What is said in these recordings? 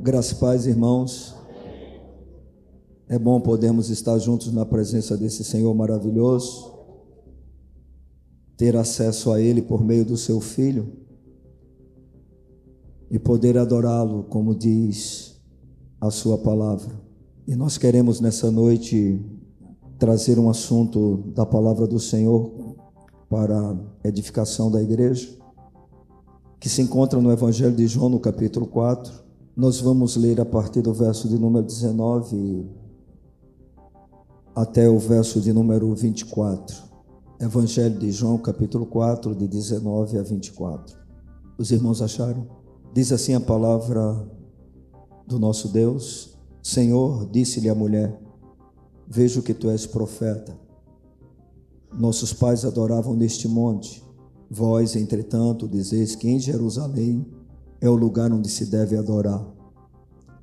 Graças e paz, irmãos. É bom podermos estar juntos na presença desse Senhor maravilhoso, ter acesso a Ele por meio do Seu Filho e poder adorá-lo, como diz a Sua palavra. E nós queremos nessa noite trazer um assunto da palavra do Senhor para edificação da igreja, que se encontra no Evangelho de João, no capítulo 4. Nós vamos ler a partir do verso de número 19 até o verso de número 24. Evangelho de João, capítulo 4, de 19 a 24. Os irmãos acharam? Diz assim a palavra do nosso Deus: Senhor, disse-lhe a mulher: Vejo que tu és profeta. Nossos pais adoravam neste monte. Vós, entretanto, dizeis que em Jerusalém é o lugar onde se deve adorar.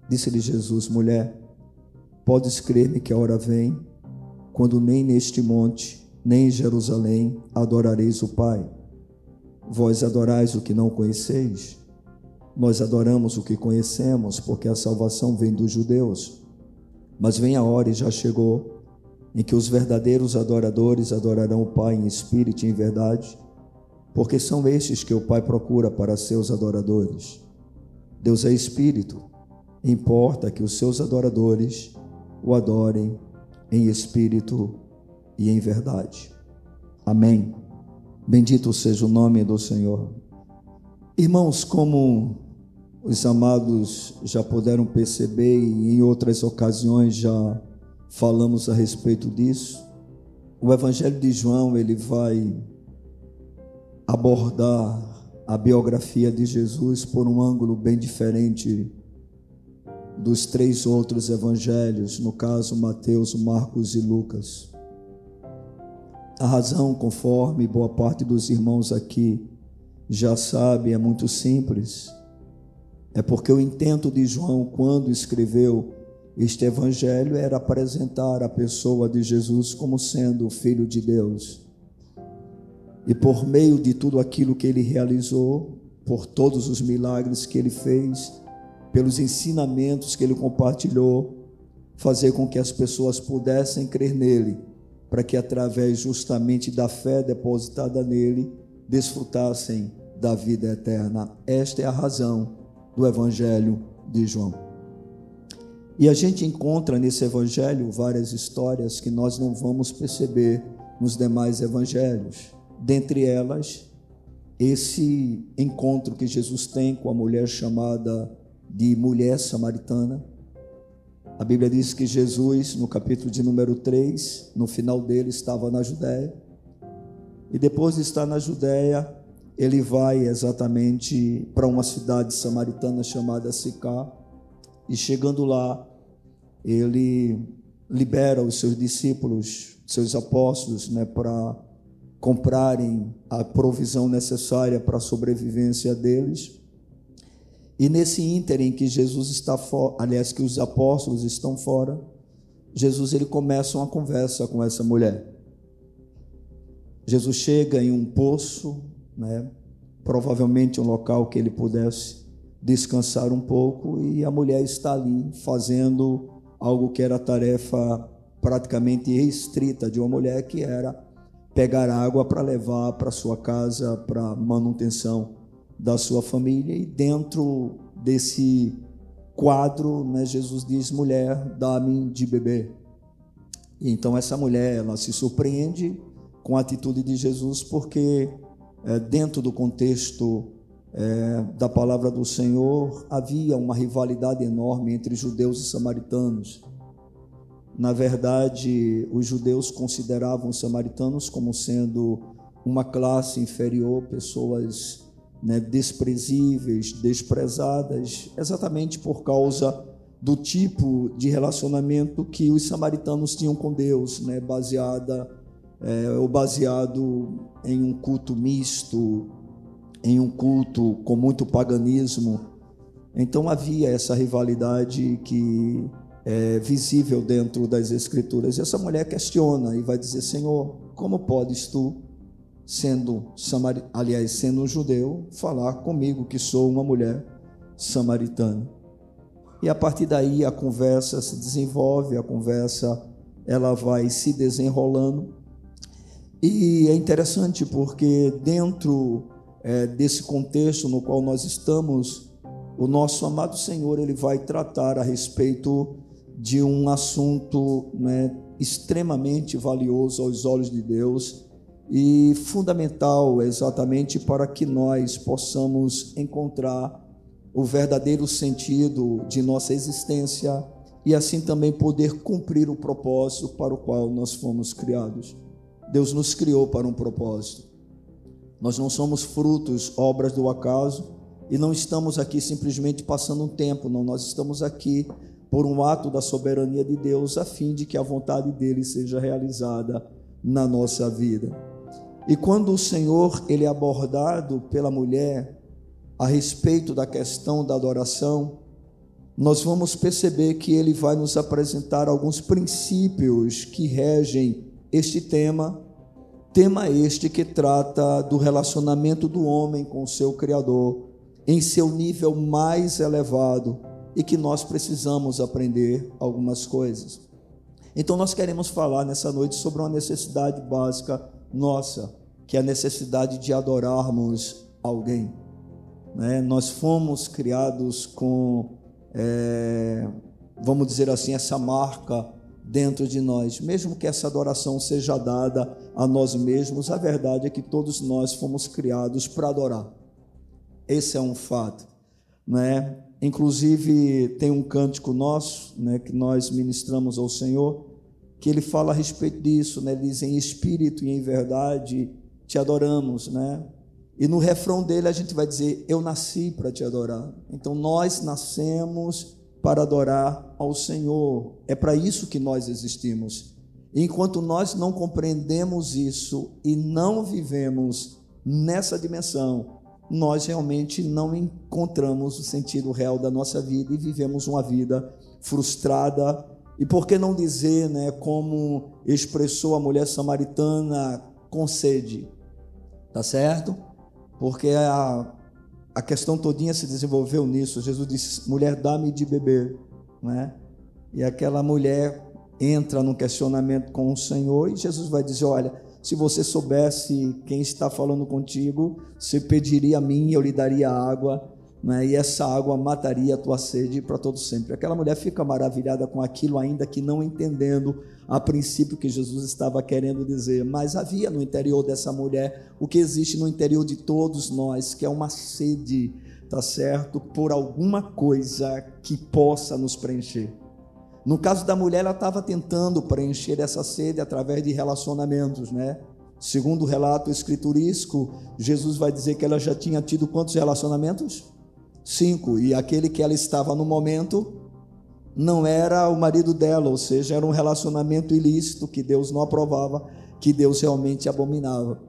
Disse-lhe Jesus: Mulher, podes crer-me que a hora vem quando nem neste monte, nem em Jerusalém adorareis o Pai. Vós adorais o que não conheceis. Nós adoramos o que conhecemos, porque a salvação vem dos judeus. Mas vem a hora e já chegou em que os verdadeiros adoradores adorarão o Pai em espírito e em verdade, porque são estes que o Pai procura para seus adoradores. Deus é espírito, importa que os seus adoradores o adorem em espírito e em verdade. Amém. Bendito seja o nome do Senhor. Irmãos, como os amados já puderam perceber e em outras ocasiões já falamos a respeito disso, o Evangelho de João ele vai abordar a biografia de Jesus por um ângulo bem diferente dos três outros evangelhos, no caso Mateus, Marcos e Lucas. A razão, conforme boa parte dos irmãos aqui já sabe, é muito simples. É porque o intento de João, quando escreveu este evangelho, era apresentar a pessoa de Jesus como sendo o Filho de Deus. E por meio de tudo aquilo que ele realizou, por todos os milagres que ele fez, pelos ensinamentos que ele compartilhou, fazer com que as pessoas pudessem crer nele, para que através justamente da fé depositada nele, desfrutassem da vida eterna. Esta é a razão do evangelho de João. E a gente encontra nesse evangelho várias histórias que nós não vamos perceber nos demais evangelhos. Dentre elas, esse encontro que Jesus tem com a mulher chamada de mulher samaritana. A Bíblia diz que Jesus, no capítulo de número 3, no final dele, estava na Judéia. E depois de estar na Judéia, ele vai exatamente para uma cidade samaritana chamada Sicá. E chegando lá, ele libera os seus discípulos, seus apóstolos, né, para comprarem a provisão necessária para a sobrevivência deles. E nesse ínterim que Jesus está fora, aliás, que os apóstolos estão fora, Jesus ele começa uma conversa com essa mulher. Jesus chega em um poço, né? provavelmente um local que ele pudesse descansar um pouco, e a mulher está ali fazendo algo que era tarefa praticamente restrita de uma mulher, que era pegar água para levar para sua casa, para manutenção da sua família e dentro desse quadro, né, Jesus diz: mulher, dá-me de beber. E então essa mulher ela se surpreende com a atitude de Jesus porque é, dentro do contexto é, da palavra do Senhor havia uma rivalidade enorme entre judeus e samaritanos. Na verdade, os judeus consideravam os samaritanos como sendo uma classe inferior, pessoas né, desprezíveis, desprezadas, exatamente por causa do tipo de relacionamento que os samaritanos tinham com Deus, né, baseada é, ou baseado em um culto misto, em um culto com muito paganismo. Então havia essa rivalidade que é visível dentro das escrituras. E essa mulher questiona e vai dizer: Senhor, como podes tu sendo samari, aliás, sendo um judeu, falar comigo que sou uma mulher samaritana. E a partir daí a conversa se desenvolve, a conversa ela vai se desenrolando. E é interessante porque dentro é, desse contexto no qual nós estamos, o nosso amado Senhor ele vai tratar a respeito de um assunto né, extremamente valioso aos olhos de Deus e fundamental exatamente para que nós possamos encontrar o verdadeiro sentido de nossa existência e assim também poder cumprir o propósito para o qual nós fomos criados. Deus nos criou para um propósito. Nós não somos frutos, obras do acaso, e não estamos aqui simplesmente passando um tempo, não, nós estamos aqui por um ato da soberania de Deus, a fim de que a vontade dele seja realizada na nossa vida. E quando o Senhor ele é abordado pela mulher a respeito da questão da adoração, nós vamos perceber que ele vai nos apresentar alguns princípios que regem este tema, tema este que trata do relacionamento do homem com o seu Criador em seu nível mais elevado e que nós precisamos aprender algumas coisas. Então, nós queremos falar nessa noite sobre uma necessidade básica nossa, que é a necessidade de adorarmos alguém. Né? Nós fomos criados com, é, vamos dizer assim, essa marca dentro de nós, mesmo que essa adoração seja dada a nós mesmos, a verdade é que todos nós fomos criados para adorar. Esse é um fato, né? Inclusive tem um cântico nosso, né, que nós ministramos ao Senhor, que ele fala a respeito disso, né? Ele diz em espírito e em verdade te adoramos, né? E no refrão dele a gente vai dizer: Eu nasci para te adorar. Então nós nascemos para adorar ao Senhor. É para isso que nós existimos. Enquanto nós não compreendemos isso e não vivemos nessa dimensão, nós realmente não encontramos o sentido real da nossa vida e vivemos uma vida frustrada. E por que não dizer, né, como expressou a mulher samaritana com sede? Tá certo? Porque a, a questão todinha se desenvolveu nisso. Jesus disse: "Mulher, dá-me de beber", né? E aquela mulher entra no questionamento com o Senhor e Jesus vai dizer: "Olha, se você soubesse quem está falando contigo, você pediria a mim, eu lhe daria água, né? e essa água mataria a tua sede para todo sempre. Aquela mulher fica maravilhada com aquilo, ainda que não entendendo a princípio que Jesus estava querendo dizer, mas havia no interior dessa mulher o que existe no interior de todos nós, que é uma sede, tá certo, por alguma coisa que possa nos preencher. No caso da mulher, ela estava tentando preencher essa sede através de relacionamentos, né? Segundo o relato escriturístico, Jesus vai dizer que ela já tinha tido quantos relacionamentos? Cinco. E aquele que ela estava no momento não era o marido dela, ou seja, era um relacionamento ilícito que Deus não aprovava, que Deus realmente abominava.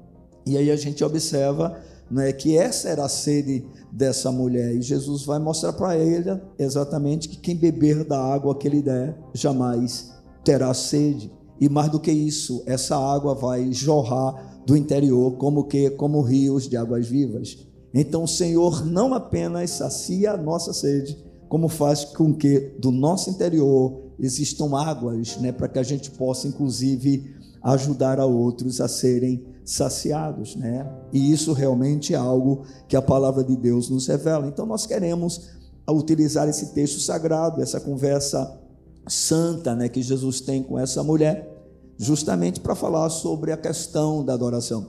E aí a gente observa né, que essa era a sede dessa mulher. E Jesus vai mostrar para ele exatamente que quem beber da água que ele der jamais terá sede. E mais do que isso, essa água vai jorrar do interior como que como rios de águas vivas. Então o Senhor não apenas sacia a nossa sede, como faz com que do nosso interior existam águas, né, para que a gente possa inclusive ajudar a outros a serem saciados, né? E isso realmente é algo que a palavra de Deus nos revela. Então nós queremos utilizar esse texto sagrado, essa conversa santa, né, que Jesus tem com essa mulher, justamente para falar sobre a questão da adoração.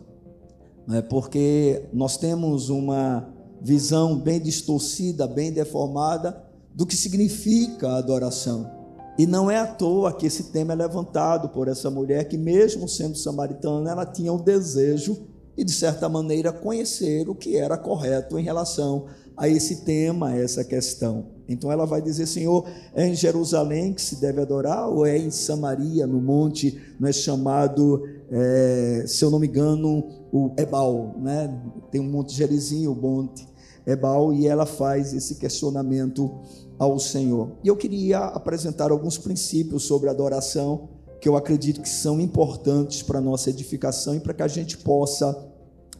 Né? Porque nós temos uma visão bem distorcida, bem deformada do que significa a adoração. E não é à toa que esse tema é levantado por essa mulher que, mesmo sendo samaritana, ela tinha o desejo e, de certa maneira, conhecer o que era correto em relação a esse tema, a essa questão. Então ela vai dizer: Senhor, é em Jerusalém que se deve adorar ou é em Samaria, no monte, não é chamado, é, se eu não me engano, o Ebal, né? Tem um monte Gerizinho, o monte Ebal, e ela faz esse questionamento ao Senhor. E eu queria apresentar alguns princípios sobre adoração que eu acredito que são importantes para a nossa edificação e para que a gente possa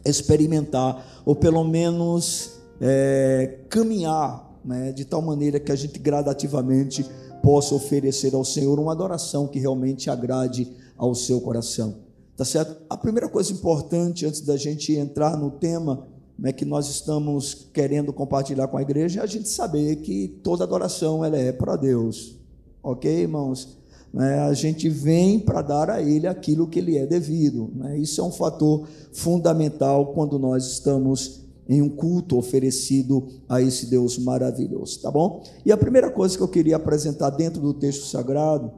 experimentar, ou pelo menos é, caminhar né, de tal maneira que a gente gradativamente possa oferecer ao Senhor uma adoração que realmente agrade ao seu coração. Tá certo? A primeira coisa importante antes da gente entrar no tema né, que nós estamos querendo compartilhar com a igreja é a gente saber que toda adoração ela é para Deus. OK, irmãos? Né, a gente vem para dar a Ele aquilo que Ele é devido. Né? Isso é um fator fundamental quando nós estamos em um culto oferecido a esse Deus maravilhoso, tá bom? E a primeira coisa que eu queria apresentar dentro do texto sagrado,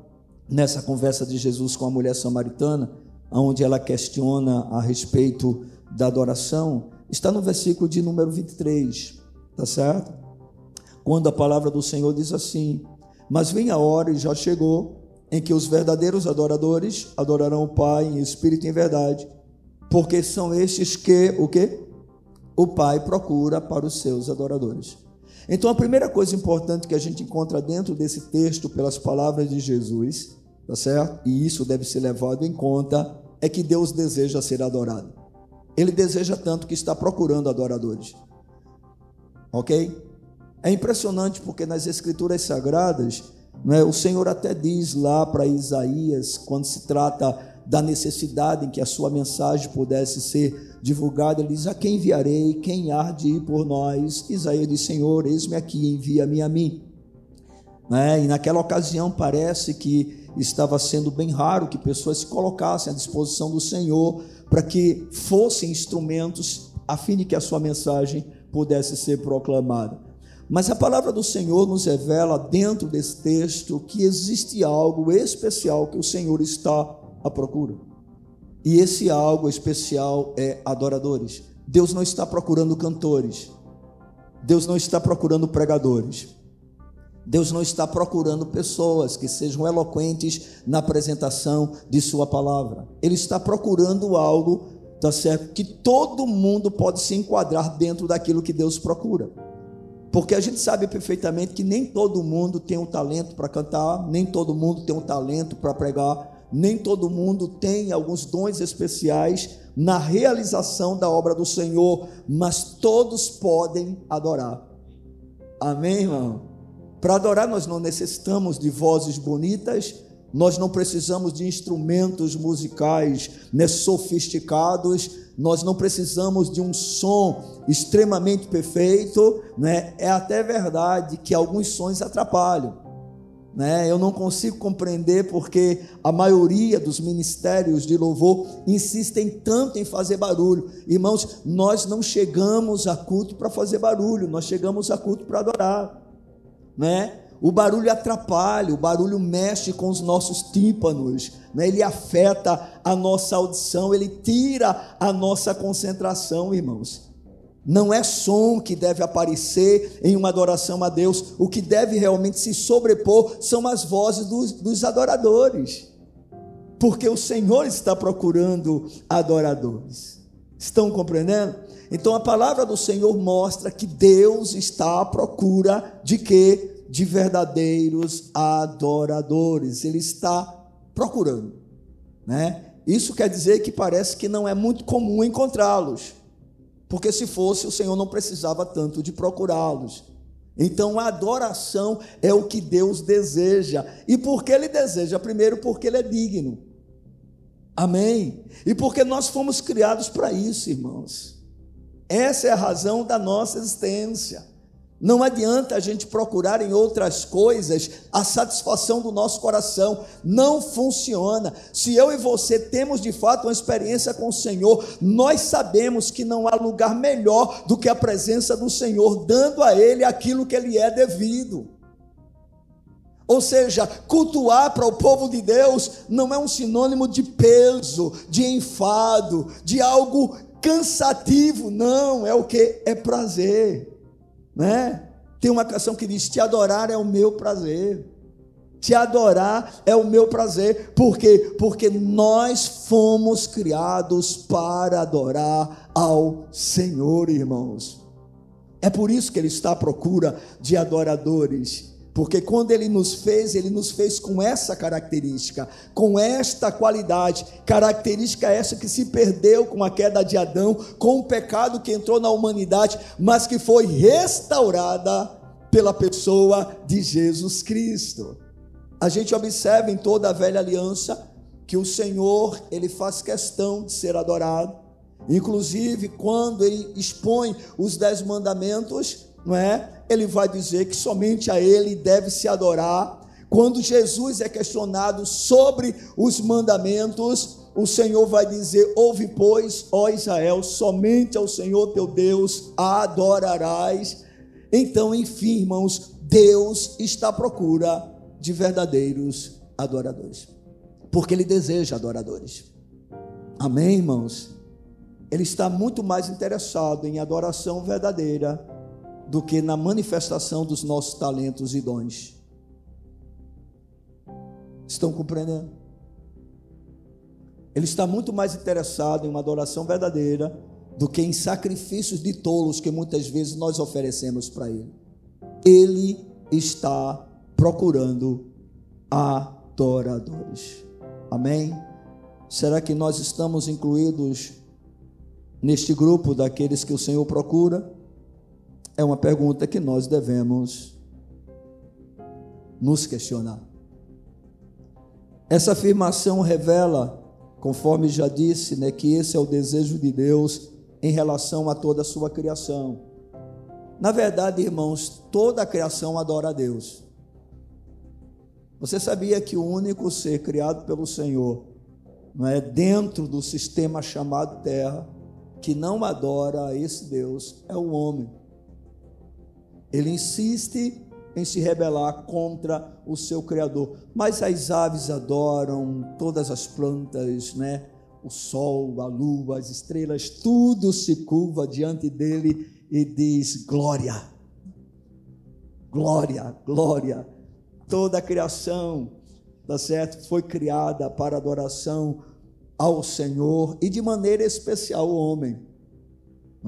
nessa conversa de Jesus com a mulher samaritana, onde ela questiona a respeito da adoração, está no versículo de número 23, tá certo? Quando a palavra do Senhor diz assim: Mas vem a hora e já chegou em que os verdadeiros adoradores adorarão o Pai em espírito e em verdade, porque são estes que o quê? o Pai procura para os seus adoradores. Então, a primeira coisa importante que a gente encontra dentro desse texto, pelas palavras de Jesus, tá certo? E isso deve ser levado em conta, é que Deus deseja ser adorado. Ele deseja tanto que está procurando adoradores. Ok? É impressionante porque nas Escrituras Sagradas, né, o Senhor até diz lá para Isaías, quando se trata da necessidade em que a sua mensagem pudesse ser divulgado, ele diz: A quem enviarei? Quem há de ir por nós? Isaías diz: Senhor, eis-me aqui, envia-me a mim. Né? E naquela ocasião parece que estava sendo bem raro que pessoas se colocassem à disposição do Senhor para que fossem instrumentos a fim de que a sua mensagem pudesse ser proclamada. Mas a palavra do Senhor nos revela dentro desse texto que existe algo especial que o Senhor está à procura. E esse algo especial é adoradores. Deus não está procurando cantores. Deus não está procurando pregadores. Deus não está procurando pessoas que sejam eloquentes na apresentação de Sua palavra. Ele está procurando algo, tá certo? Que todo mundo pode se enquadrar dentro daquilo que Deus procura. Porque a gente sabe perfeitamente que nem todo mundo tem um talento para cantar, nem todo mundo tem um talento para pregar, nem todo mundo tem alguns dons especiais na realização da obra do Senhor, mas todos podem adorar. Amém, irmão? Para adorar, nós não necessitamos de vozes bonitas, nós não precisamos de instrumentos musicais né, sofisticados, nós não precisamos de um som extremamente perfeito, né? É até verdade que alguns sons atrapalham. Né? Eu não consigo compreender porque a maioria dos ministérios de louvor insistem tanto em fazer barulho. Irmãos, nós não chegamos a culto para fazer barulho, nós chegamos a culto para adorar. Né? O barulho atrapalha, o barulho mexe com os nossos tímpanos, né? ele afeta a nossa audição, ele tira a nossa concentração, irmãos. Não é som que deve aparecer em uma adoração a Deus, o que deve realmente se sobrepor são as vozes dos, dos adoradores, porque o Senhor está procurando adoradores. Estão compreendendo? Então a palavra do Senhor mostra que Deus está à procura de quê? De verdadeiros adoradores. Ele está procurando, né? Isso quer dizer que parece que não é muito comum encontrá-los. Porque se fosse, o Senhor não precisava tanto de procurá-los. Então a adoração é o que Deus deseja. E por que Ele deseja? Primeiro, porque Ele é digno. Amém? E porque nós fomos criados para isso, irmãos. Essa é a razão da nossa existência. Não adianta a gente procurar em outras coisas a satisfação do nosso coração. Não funciona. Se eu e você temos de fato uma experiência com o Senhor, nós sabemos que não há lugar melhor do que a presença do Senhor, dando a Ele aquilo que Ele é devido. Ou seja, cultuar para o povo de Deus não é um sinônimo de peso, de enfado, de algo cansativo. Não, é o que? É prazer né? Tem uma canção que diz: Te adorar é o meu prazer. Te adorar é o meu prazer. Por quê? Porque nós fomos criados para adorar ao Senhor, irmãos. É por isso que Ele está à procura de adoradores porque quando ele nos fez, ele nos fez com essa característica, com esta qualidade, característica essa que se perdeu com a queda de Adão, com o pecado que entrou na humanidade, mas que foi restaurada pela pessoa de Jesus Cristo. A gente observa em toda a velha aliança que o Senhor, ele faz questão de ser adorado. Inclusive, quando ele expõe os dez mandamentos, não é? Ele vai dizer que somente a ele deve se adorar. Quando Jesus é questionado sobre os mandamentos, o Senhor vai dizer: Ouve, pois, ó Israel, somente ao Senhor teu Deus adorarás. Então, enfim, irmãos, Deus está à procura de verdadeiros adoradores, porque Ele deseja adoradores. Amém, irmãos? Ele está muito mais interessado em adoração verdadeira do que na manifestação dos nossos talentos e dons. Estão compreendendo? Ele está muito mais interessado em uma adoração verdadeira do que em sacrifícios de tolos que muitas vezes nós oferecemos para Ele. Ele está procurando adoradores. Amém? Será que nós estamos incluídos neste grupo daqueles que o Senhor procura? É uma pergunta que nós devemos nos questionar. Essa afirmação revela Conforme já disse, né, que esse é o desejo de Deus em relação a toda a sua criação. Na verdade, irmãos, toda a criação adora a Deus. Você sabia que o único ser criado pelo Senhor, não é dentro do sistema chamado Terra, que não adora a esse Deus é o homem. Ele insiste em se rebelar contra o seu Criador. Mas as aves adoram, todas as plantas, né? O sol, a lua, as estrelas, tudo se curva diante dele e diz: glória, glória, glória. Toda a criação, tá certo? Foi criada para adoração ao Senhor e de maneira especial o homem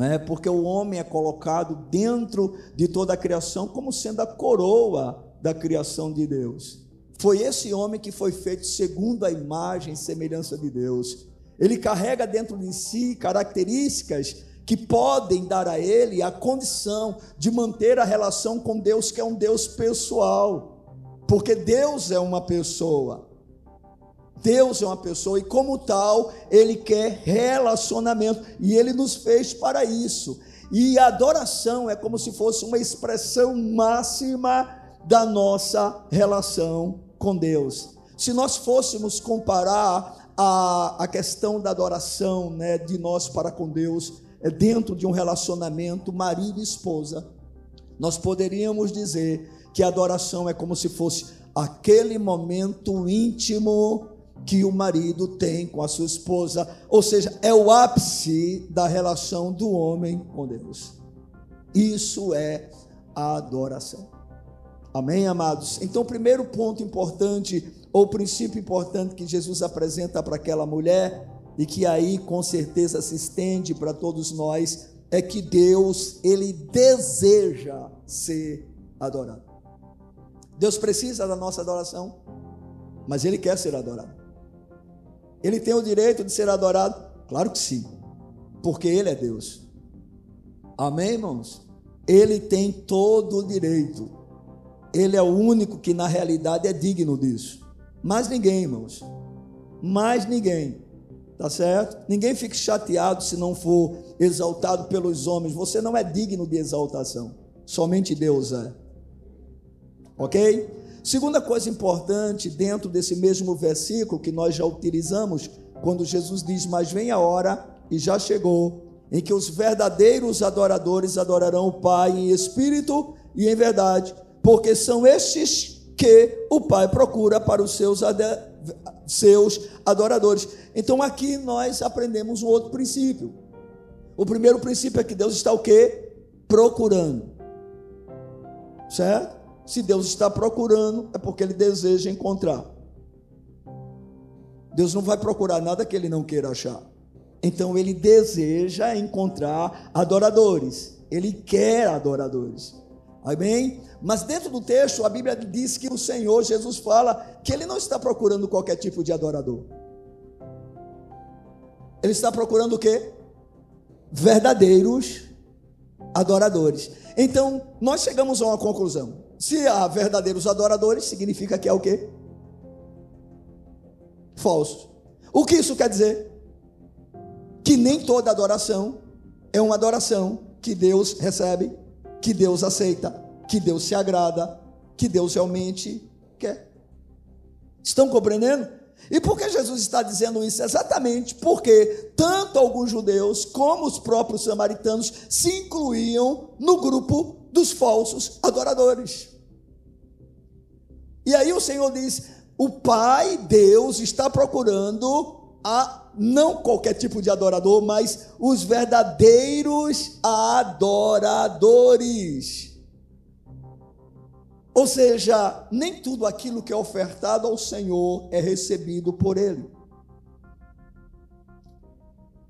é? porque o homem é colocado dentro de toda a criação como sendo a coroa da criação de Deus. Foi esse homem que foi feito segundo a imagem e semelhança de Deus. Ele carrega dentro de si características que podem dar a ele a condição de manter a relação com Deus, que é um Deus pessoal, porque Deus é uma pessoa. Deus é uma pessoa e, como tal, Ele quer relacionamento e Ele nos fez para isso. E a adoração é como se fosse uma expressão máxima da nossa relação com Deus. Se nós fôssemos comparar a, a questão da adoração né, de nós para com Deus, é dentro de um relacionamento marido e esposa, nós poderíamos dizer que a adoração é como se fosse aquele momento íntimo que o marido tem com a sua esposa, ou seja, é o ápice da relação do homem com Deus. Isso é a adoração. Amém, amados? Então, primeiro ponto importante, ou princípio importante que Jesus apresenta para aquela mulher, e que aí com certeza se estende para todos nós, é que Deus, Ele deseja ser adorado. Deus precisa da nossa adoração, mas Ele quer ser adorado. Ele tem o direito de ser adorado? Claro que sim, porque Ele é Deus. Amém, irmãos? Ele tem todo o direito. Ele é o único que na realidade é digno disso. Mais ninguém, irmãos. Mais ninguém. Tá certo? Ninguém fique chateado se não for exaltado pelos homens. Você não é digno de exaltação. Somente Deus é. Ok? Segunda coisa importante, dentro desse mesmo versículo que nós já utilizamos, quando Jesus diz: Mas vem a hora, e já chegou, em que os verdadeiros adoradores adorarão o Pai em espírito e em verdade, porque são estes que o Pai procura para os seus, seus adoradores. Então aqui nós aprendemos um outro princípio. O primeiro princípio é que Deus está o quê? Procurando. Certo? Se Deus está procurando, é porque Ele deseja encontrar. Deus não vai procurar nada que Ele não queira achar. Então Ele deseja encontrar adoradores. Ele quer adoradores. Amém? Mas dentro do texto, a Bíblia diz que o Senhor Jesus fala que Ele não está procurando qualquer tipo de adorador. Ele está procurando o quê? Verdadeiros adoradores. Então, nós chegamos a uma conclusão. Se há verdadeiros adoradores, significa que é o quê? Falso. O que isso quer dizer? Que nem toda adoração é uma adoração que Deus recebe, que Deus aceita, que Deus se agrada, que Deus realmente quer. Estão compreendendo? E por que Jesus está dizendo isso? Exatamente porque tanto alguns judeus como os próprios samaritanos se incluíam no grupo dos falsos adoradores. E aí o Senhor diz: o Pai, Deus, está procurando a não qualquer tipo de adorador, mas os verdadeiros adoradores. Ou seja, nem tudo aquilo que é ofertado ao Senhor é recebido por Ele.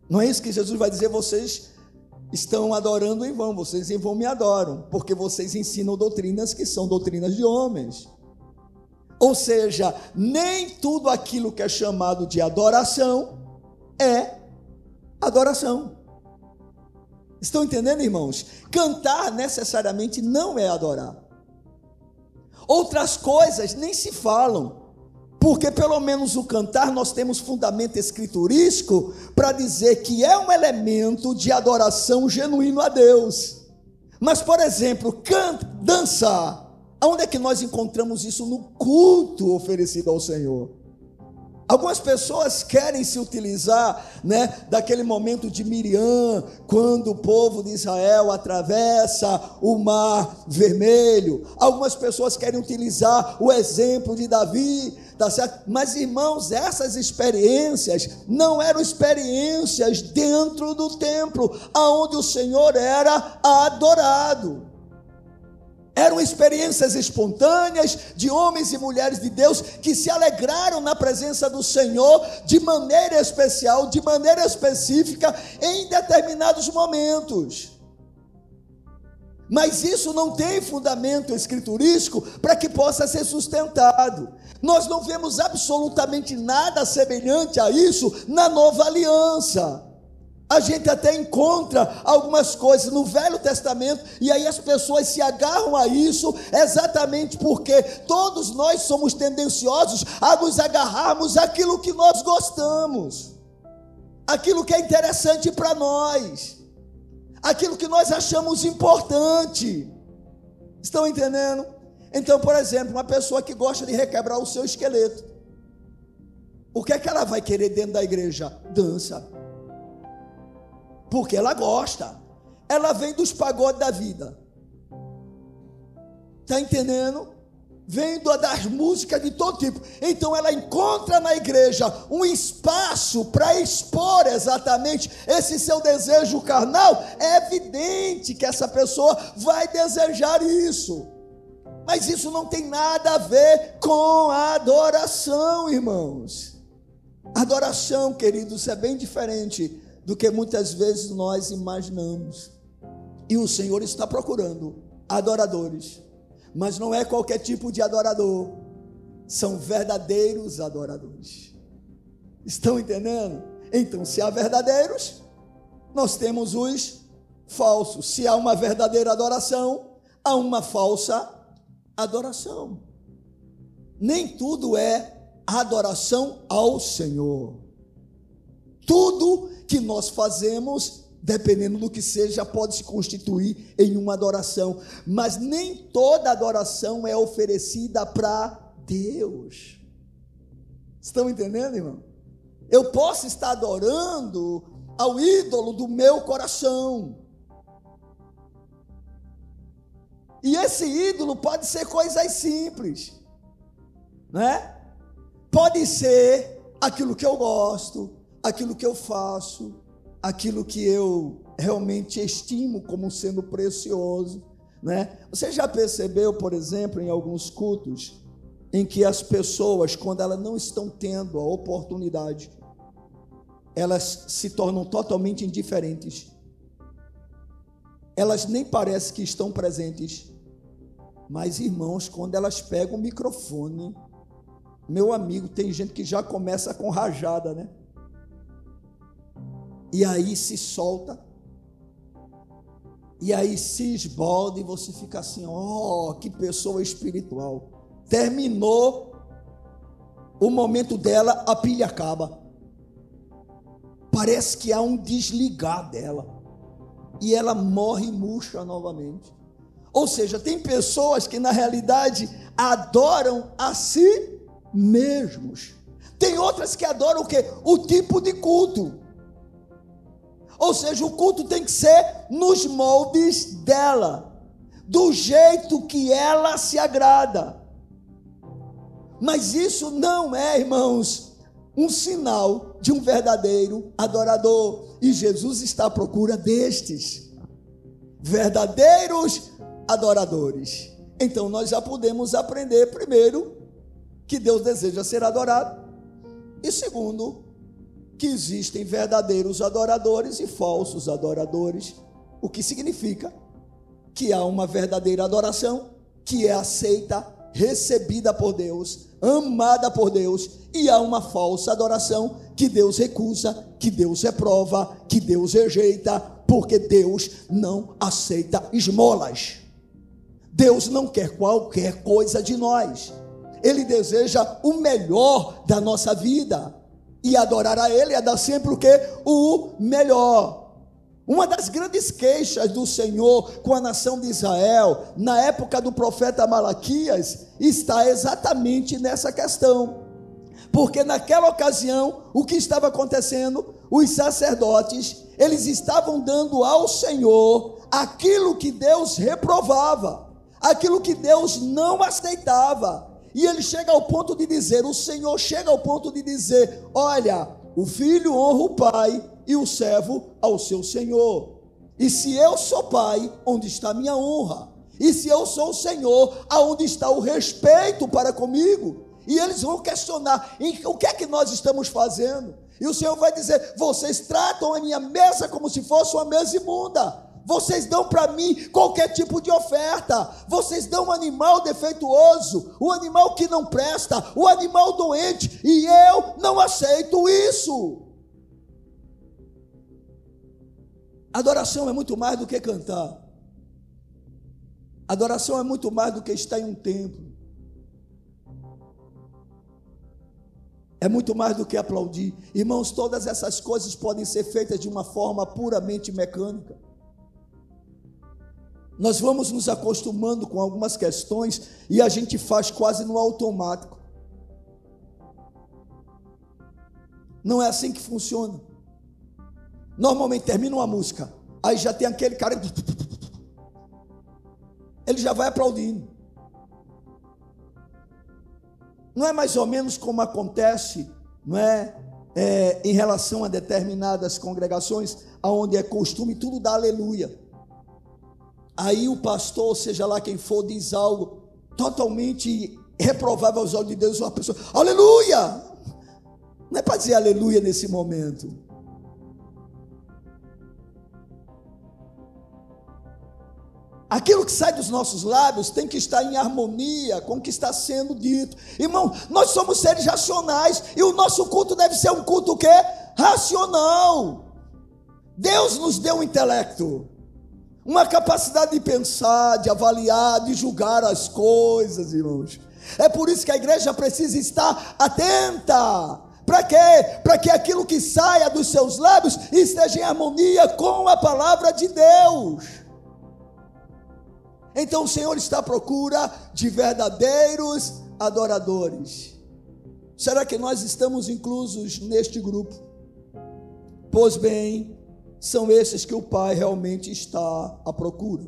Não é isso que Jesus vai dizer, vocês estão adorando em vão, vocês em vão me adoram, porque vocês ensinam doutrinas que são doutrinas de homens. Ou seja, nem tudo aquilo que é chamado de adoração é adoração. Estão entendendo, irmãos? Cantar necessariamente não é adorar. Outras coisas nem se falam, porque pelo menos o cantar nós temos fundamento escriturístico para dizer que é um elemento de adoração genuíno a Deus. Mas, por exemplo, cantar, dançar, Aonde é que nós encontramos isso no culto oferecido ao Senhor? Algumas pessoas querem se utilizar, né, daquele momento de Miriam, quando o povo de Israel atravessa o mar vermelho. Algumas pessoas querem utilizar o exemplo de Davi, tá certo? Mas irmãos, essas experiências não eram experiências dentro do templo, aonde o Senhor era adorado. Eram experiências espontâneas de homens e mulheres de Deus que se alegraram na presença do Senhor de maneira especial, de maneira específica, em determinados momentos. Mas isso não tem fundamento escriturístico para que possa ser sustentado. Nós não vemos absolutamente nada semelhante a isso na nova aliança. A gente até encontra algumas coisas no Velho Testamento e aí as pessoas se agarram a isso exatamente porque todos nós somos tendenciosos a nos agarrarmos àquilo que nós gostamos, aquilo que é interessante para nós, aquilo que nós achamos importante. Estão entendendo? Então, por exemplo, uma pessoa que gosta de requebrar o seu esqueleto, o que é que ela vai querer dentro da igreja? Dança porque ela gosta. Ela vem dos pagodes da vida. Está entendendo? Vem das músicas de todo tipo. Então ela encontra na igreja um espaço para expor exatamente esse seu desejo carnal. É evidente que essa pessoa vai desejar isso. Mas isso não tem nada a ver com a adoração, irmãos. Adoração, queridos, é bem diferente do que muitas vezes nós imaginamos. E o Senhor está procurando adoradores, mas não é qualquer tipo de adorador, são verdadeiros adoradores. Estão entendendo? Então, se há verdadeiros, nós temos os falsos. Se há uma verdadeira adoração, há uma falsa adoração. Nem tudo é adoração ao Senhor. Tudo que nós fazemos, dependendo do que seja, pode se constituir em uma adoração, mas nem toda adoração é oferecida para Deus. Estão entendendo, irmão? Eu posso estar adorando ao ídolo do meu coração. E esse ídolo pode ser coisas simples, né? Pode ser aquilo que eu gosto, aquilo que eu faço, aquilo que eu realmente estimo como sendo precioso, né? Você já percebeu, por exemplo, em alguns cultos, em que as pessoas, quando elas não estão tendo a oportunidade, elas se tornam totalmente indiferentes. Elas nem parecem que estão presentes. Mas, irmãos, quando elas pegam o microfone, meu amigo, tem gente que já começa com rajada, né? E aí se solta. E aí se esbalda e você fica assim, ó, oh, que pessoa espiritual. Terminou o momento dela, a pilha acaba. Parece que há um desligar dela. E ela morre murcha novamente. Ou seja, tem pessoas que na realidade adoram a si mesmos. Tem outras que adoram o quê? O tipo de culto. Ou seja, o culto tem que ser nos moldes dela, do jeito que ela se agrada. Mas isso não é, irmãos, um sinal de um verdadeiro adorador. E Jesus está à procura destes verdadeiros adoradores. Então nós já podemos aprender, primeiro, que Deus deseja ser adorado, e segundo, que existem verdadeiros adoradores e falsos adoradores, o que significa que há uma verdadeira adoração que é aceita, recebida por Deus, amada por Deus, e há uma falsa adoração que Deus recusa, que Deus reprova, que Deus rejeita, porque Deus não aceita esmolas. Deus não quer qualquer coisa de nós. Ele deseja o melhor da nossa vida. E adorar a Ele é dar sempre o que? O melhor. Uma das grandes queixas do Senhor com a nação de Israel, na época do profeta Malaquias, está exatamente nessa questão. Porque naquela ocasião, o que estava acontecendo? Os sacerdotes, eles estavam dando ao Senhor aquilo que Deus reprovava, aquilo que Deus não aceitava. E ele chega ao ponto de dizer, o Senhor chega ao ponto de dizer: olha, o filho honra o pai e o servo ao seu senhor. E se eu sou pai, onde está minha honra? E se eu sou o Senhor, aonde está o respeito para comigo? E eles vão questionar: o que é que nós estamos fazendo? E o Senhor vai dizer: vocês tratam a minha mesa como se fosse uma mesa imunda. Vocês dão para mim qualquer tipo de oferta. Vocês dão um animal defeituoso, um animal que não presta, o um animal doente, e eu não aceito isso. Adoração é muito mais do que cantar. Adoração é muito mais do que estar em um templo. É muito mais do que aplaudir. Irmãos, todas essas coisas podem ser feitas de uma forma puramente mecânica. Nós vamos nos acostumando com algumas questões e a gente faz quase no automático. Não é assim que funciona. Normalmente termina uma música, aí já tem aquele cara. Ele já vai aplaudindo. Não é mais ou menos como acontece, não é, é em relação a determinadas congregações, aonde é costume tudo dar aleluia. Aí o pastor, seja lá quem for, diz algo totalmente reprovável aos olhos de Deus, uma pessoa, aleluia! Não é para dizer aleluia nesse momento. Aquilo que sai dos nossos lábios tem que estar em harmonia com o que está sendo dito. Irmão, nós somos seres racionais e o nosso culto deve ser um culto o quê? Racional. Deus nos deu um intelecto uma capacidade de pensar, de avaliar, de julgar as coisas, irmãos. É por isso que a igreja precisa estar atenta. Para quê? Para que aquilo que saia dos seus lábios esteja em harmonia com a palavra de Deus. Então o Senhor está à procura de verdadeiros adoradores. Será que nós estamos inclusos neste grupo? Pois bem, são esses que o Pai realmente está à procura.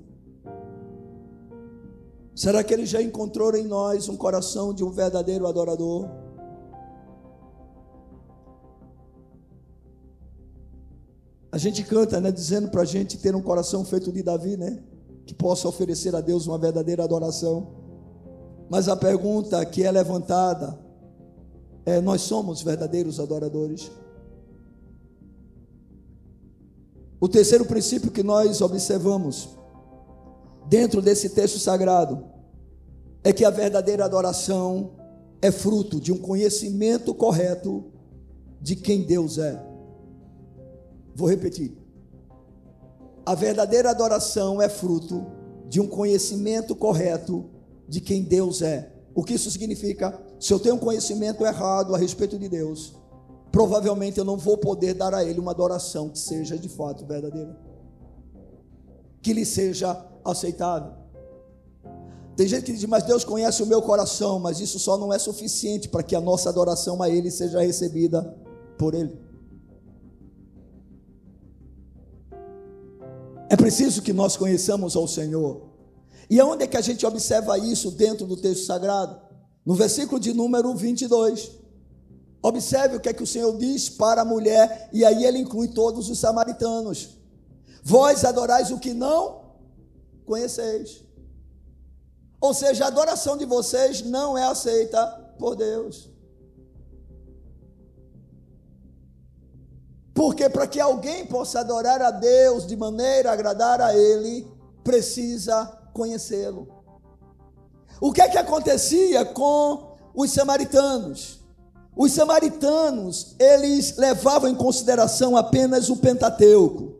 Será que Ele já encontrou em nós um coração de um verdadeiro adorador? A gente canta, né, dizendo para a gente ter um coração feito de Davi, né, que possa oferecer a Deus uma verdadeira adoração. Mas a pergunta que é levantada é: nós somos verdadeiros adoradores? O terceiro princípio que nós observamos dentro desse texto sagrado é que a verdadeira adoração é fruto de um conhecimento correto de quem Deus é. Vou repetir. a verdadeira adoração é fruto de um conhecimento correto de quem Deus é. O que isso significa? Se eu tenho um conhecimento errado a respeito de Deus, provavelmente eu não vou poder dar a Ele uma adoração que seja de fato verdadeira, que lhe seja aceitável. Tem gente que diz, mas Deus conhece o meu coração, mas isso só não é suficiente para que a nossa adoração a Ele seja recebida por Ele. É preciso que nós conheçamos ao Senhor. E aonde é que a gente observa isso dentro do texto sagrado? No versículo de número 22. Observe o que é que o Senhor diz para a mulher, e aí ele inclui todos os samaritanos. Vós adorais o que não conheceis. Ou seja, a adoração de vocês não é aceita por Deus. Porque para que alguém possa adorar a Deus de maneira a agradar a Ele, precisa conhecê-lo. O que é que acontecia com os samaritanos? Os samaritanos, eles levavam em consideração apenas o Pentateuco.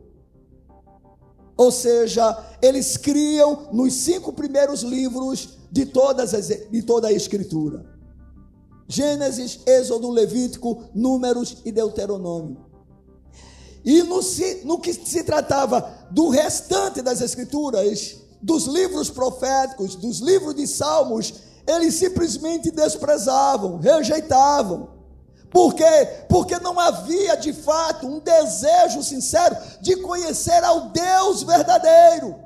Ou seja, eles criam nos cinco primeiros livros de, todas as, de toda a Escritura: Gênesis, Êxodo, Levítico, Números e Deuteronômio. E no, no que se tratava do restante das Escrituras, dos livros proféticos, dos livros de Salmos, eles simplesmente desprezavam, rejeitavam. Por quê? Porque não havia de fato um desejo sincero de conhecer ao Deus verdadeiro.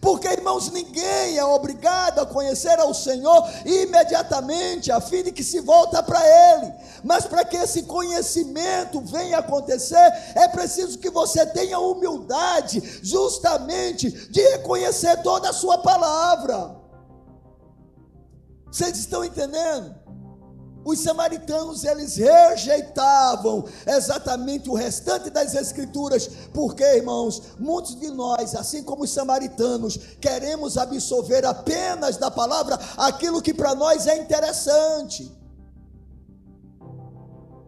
Porque, irmãos, ninguém é obrigado a conhecer ao Senhor imediatamente, a fim de que se volta para Ele. Mas para que esse conhecimento venha acontecer, é preciso que você tenha humildade, justamente, de reconhecer toda a Sua palavra. Vocês estão entendendo? Os samaritanos eles rejeitavam exatamente o restante das escrituras, porque, irmãos, muitos de nós, assim como os samaritanos, queremos absorver apenas da palavra aquilo que para nós é interessante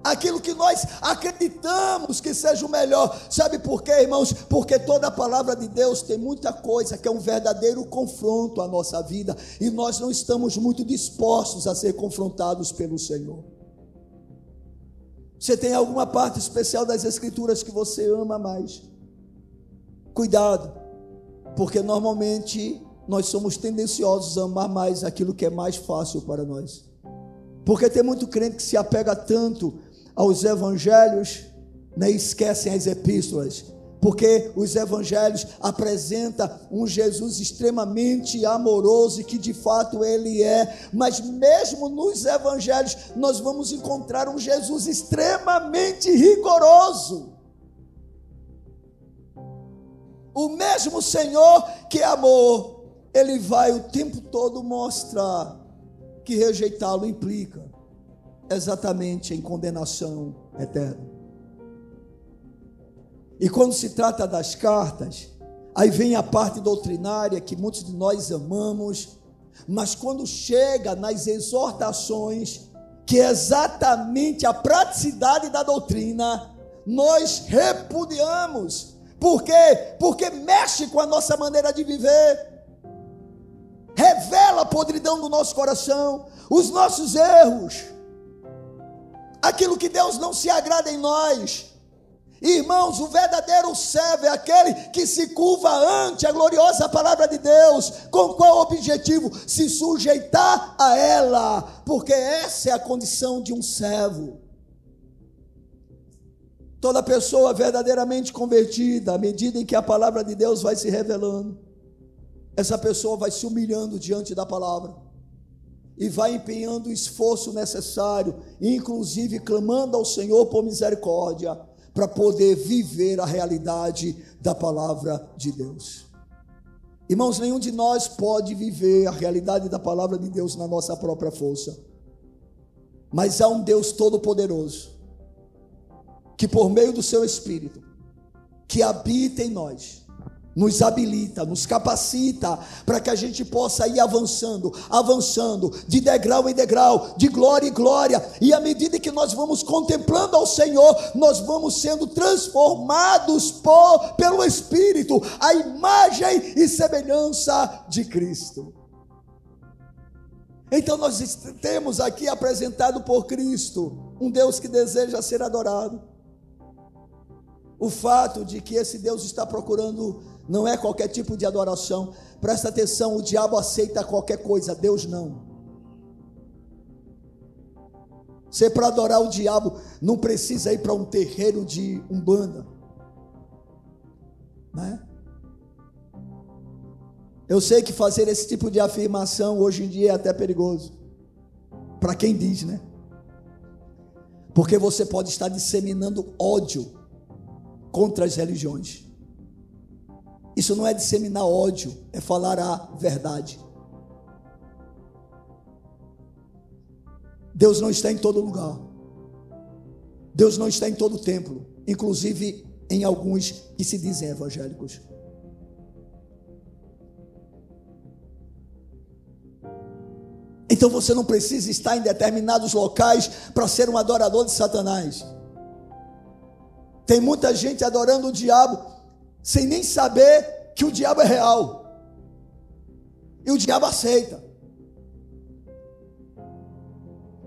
aquilo que nós acreditamos que seja o melhor. Sabe por quê, irmãos? Porque toda a palavra de Deus tem muita coisa que é um verdadeiro confronto à nossa vida e nós não estamos muito dispostos a ser confrontados pelo Senhor. Você tem alguma parte especial das Escrituras que você ama mais? Cuidado, porque normalmente nós somos tendenciosos a amar mais aquilo que é mais fácil para nós. Porque tem muito crente que se apega tanto aos evangelhos, né, esquecem as epístolas, porque os evangelhos apresentam um Jesus extremamente amoroso e que de fato ele é, mas mesmo nos evangelhos nós vamos encontrar um Jesus extremamente rigoroso. O mesmo Senhor que amou, ele vai o tempo todo mostrar que rejeitá-lo implica exatamente em condenação eterna. E quando se trata das cartas, aí vem a parte doutrinária que muitos de nós amamos, mas quando chega nas exortações, que é exatamente a praticidade da doutrina, nós repudiamos. Por quê? Porque mexe com a nossa maneira de viver, revela a podridão do nosso coração, os nossos erros aquilo que Deus não se agrada em nós. Irmãos, o verdadeiro servo é aquele que se curva ante a gloriosa palavra de Deus. Com qual objetivo? Se sujeitar a ela, porque essa é a condição de um servo. Toda pessoa verdadeiramente convertida, à medida em que a palavra de Deus vai se revelando, essa pessoa vai se humilhando diante da palavra e vai empenhando o esforço necessário, inclusive clamando ao Senhor por misericórdia, para poder viver a realidade da palavra de Deus. Irmãos, nenhum de nós pode viver a realidade da palavra de Deus na nossa própria força. Mas há um Deus todo-poderoso que por meio do seu espírito que habita em nós, nos habilita, nos capacita para que a gente possa ir avançando, avançando, de degrau em degrau, de glória em glória, e à medida que nós vamos contemplando ao Senhor, nós vamos sendo transformados por, pelo Espírito, a imagem e semelhança de Cristo. Então nós temos aqui apresentado por Cristo um Deus que deseja ser adorado. O fato de que esse Deus está procurando não é qualquer tipo de adoração. Presta atenção, o diabo aceita qualquer coisa, Deus não. Você para adorar o diabo não precisa ir para um terreiro de umbanda, né? Eu sei que fazer esse tipo de afirmação hoje em dia é até perigoso. Para quem diz, né? Porque você pode estar disseminando ódio contra as religiões. Isso não é disseminar ódio, é falar a verdade. Deus não está em todo lugar. Deus não está em todo templo, inclusive em alguns que se dizem evangélicos. Então você não precisa estar em determinados locais para ser um adorador de Satanás. Tem muita gente adorando o diabo sem nem saber que o diabo é real. E o diabo aceita.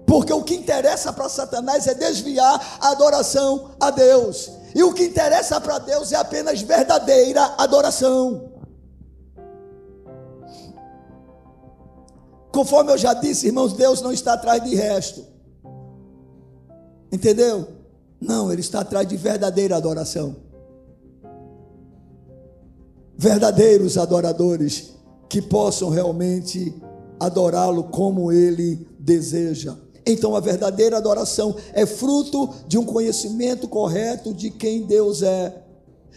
Porque o que interessa para Satanás é desviar a adoração a Deus. E o que interessa para Deus é apenas verdadeira adoração. Conforme eu já disse, irmãos, Deus não está atrás de resto. Entendeu? Não, Ele está atrás de verdadeira adoração. Verdadeiros adoradores que possam realmente adorá-lo como Ele deseja. Então, a verdadeira adoração é fruto de um conhecimento correto de quem Deus é.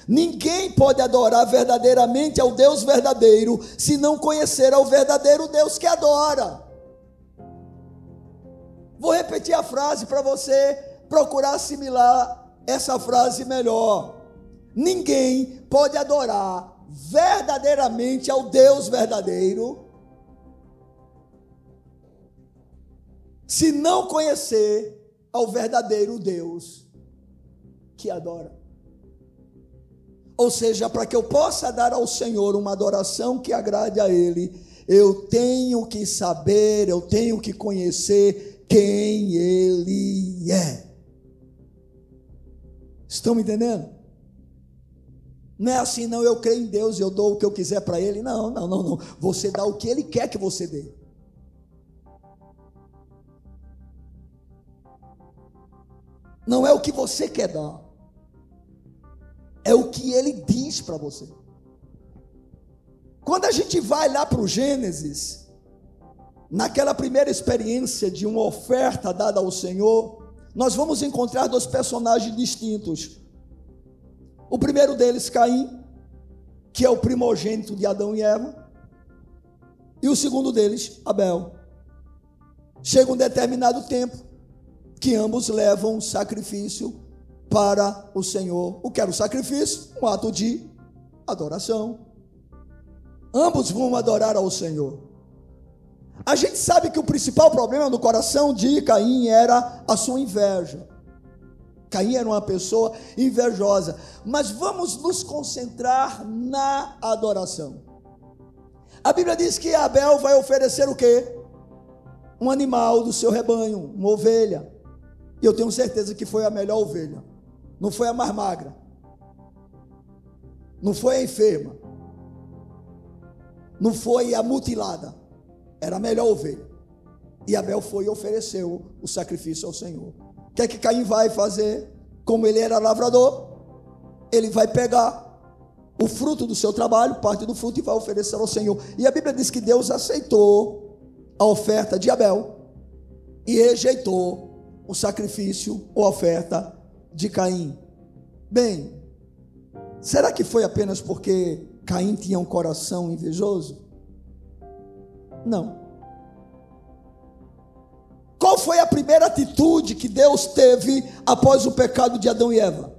Ninguém pode adorar verdadeiramente ao Deus verdadeiro se não conhecer ao verdadeiro Deus que adora. Vou repetir a frase para você procurar assimilar essa frase melhor. Ninguém pode adorar verdadeiramente ao Deus verdadeiro se não conhecer ao verdadeiro Deus que adora. Ou seja, para que eu possa dar ao Senhor uma adoração que agrade a Ele, eu tenho que saber, eu tenho que conhecer quem Ele é. Estão me entendendo? Não é assim, não, eu creio em Deus e eu dou o que eu quiser para Ele. Não, não, não, não. Você dá o que Ele quer que você dê. Não é o que você quer dar é o que ele diz para você. Quando a gente vai lá para o Gênesis, naquela primeira experiência de uma oferta dada ao Senhor, nós vamos encontrar dois personagens distintos. O primeiro deles, Caim, que é o primogênito de Adão e Eva, e o segundo deles, Abel. Chega um determinado tempo que ambos levam um sacrifício para o Senhor. O que era o sacrifício? Um ato de adoração. Ambos vão adorar ao Senhor. A gente sabe que o principal problema no coração de Caim era a sua inveja. Caim era uma pessoa invejosa. Mas vamos nos concentrar na adoração. A Bíblia diz que Abel vai oferecer o quê? Um animal do seu rebanho, uma ovelha. E eu tenho certeza que foi a melhor ovelha. Não foi a mais magra. Não foi a enferma. Não foi a mutilada. Era a melhor ovelha. E Abel foi e ofereceu o sacrifício ao Senhor. Que é que Caim vai fazer? Como ele era lavrador, ele vai pegar o fruto do seu trabalho, parte do fruto, e vai oferecer ao Senhor. E a Bíblia diz que Deus aceitou a oferta de Abel e rejeitou o sacrifício ou oferta de Caim. Bem, será que foi apenas porque Caim tinha um coração invejoso? Não. Primeira atitude que Deus teve após o pecado de Adão e Eva?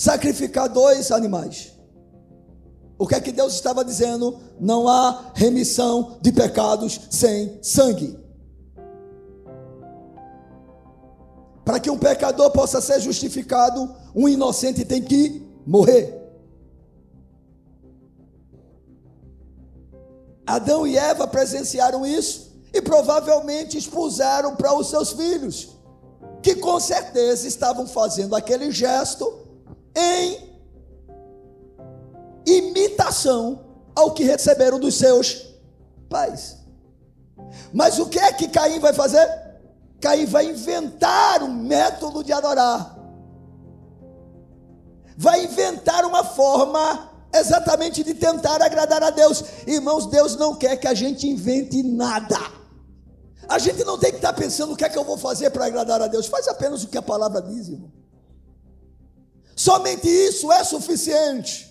sacrificar dois animais. O que é que Deus estava dizendo? Não há remissão de pecados sem sangue. Para que um pecador possa ser justificado, um inocente tem que morrer. Adão e Eva presenciaram isso e provavelmente expuseram para os seus filhos, que com certeza estavam fazendo aquele gesto em imitação ao que receberam dos seus pais. Mas o que é que Caim vai fazer? Caim vai inventar um método de adorar. Vai inventar uma forma exatamente de tentar agradar a Deus. Irmãos, Deus não quer que a gente invente nada. A gente não tem que estar pensando o que é que eu vou fazer para agradar a Deus. Faz apenas o que a palavra diz, irmão. Somente isso é suficiente.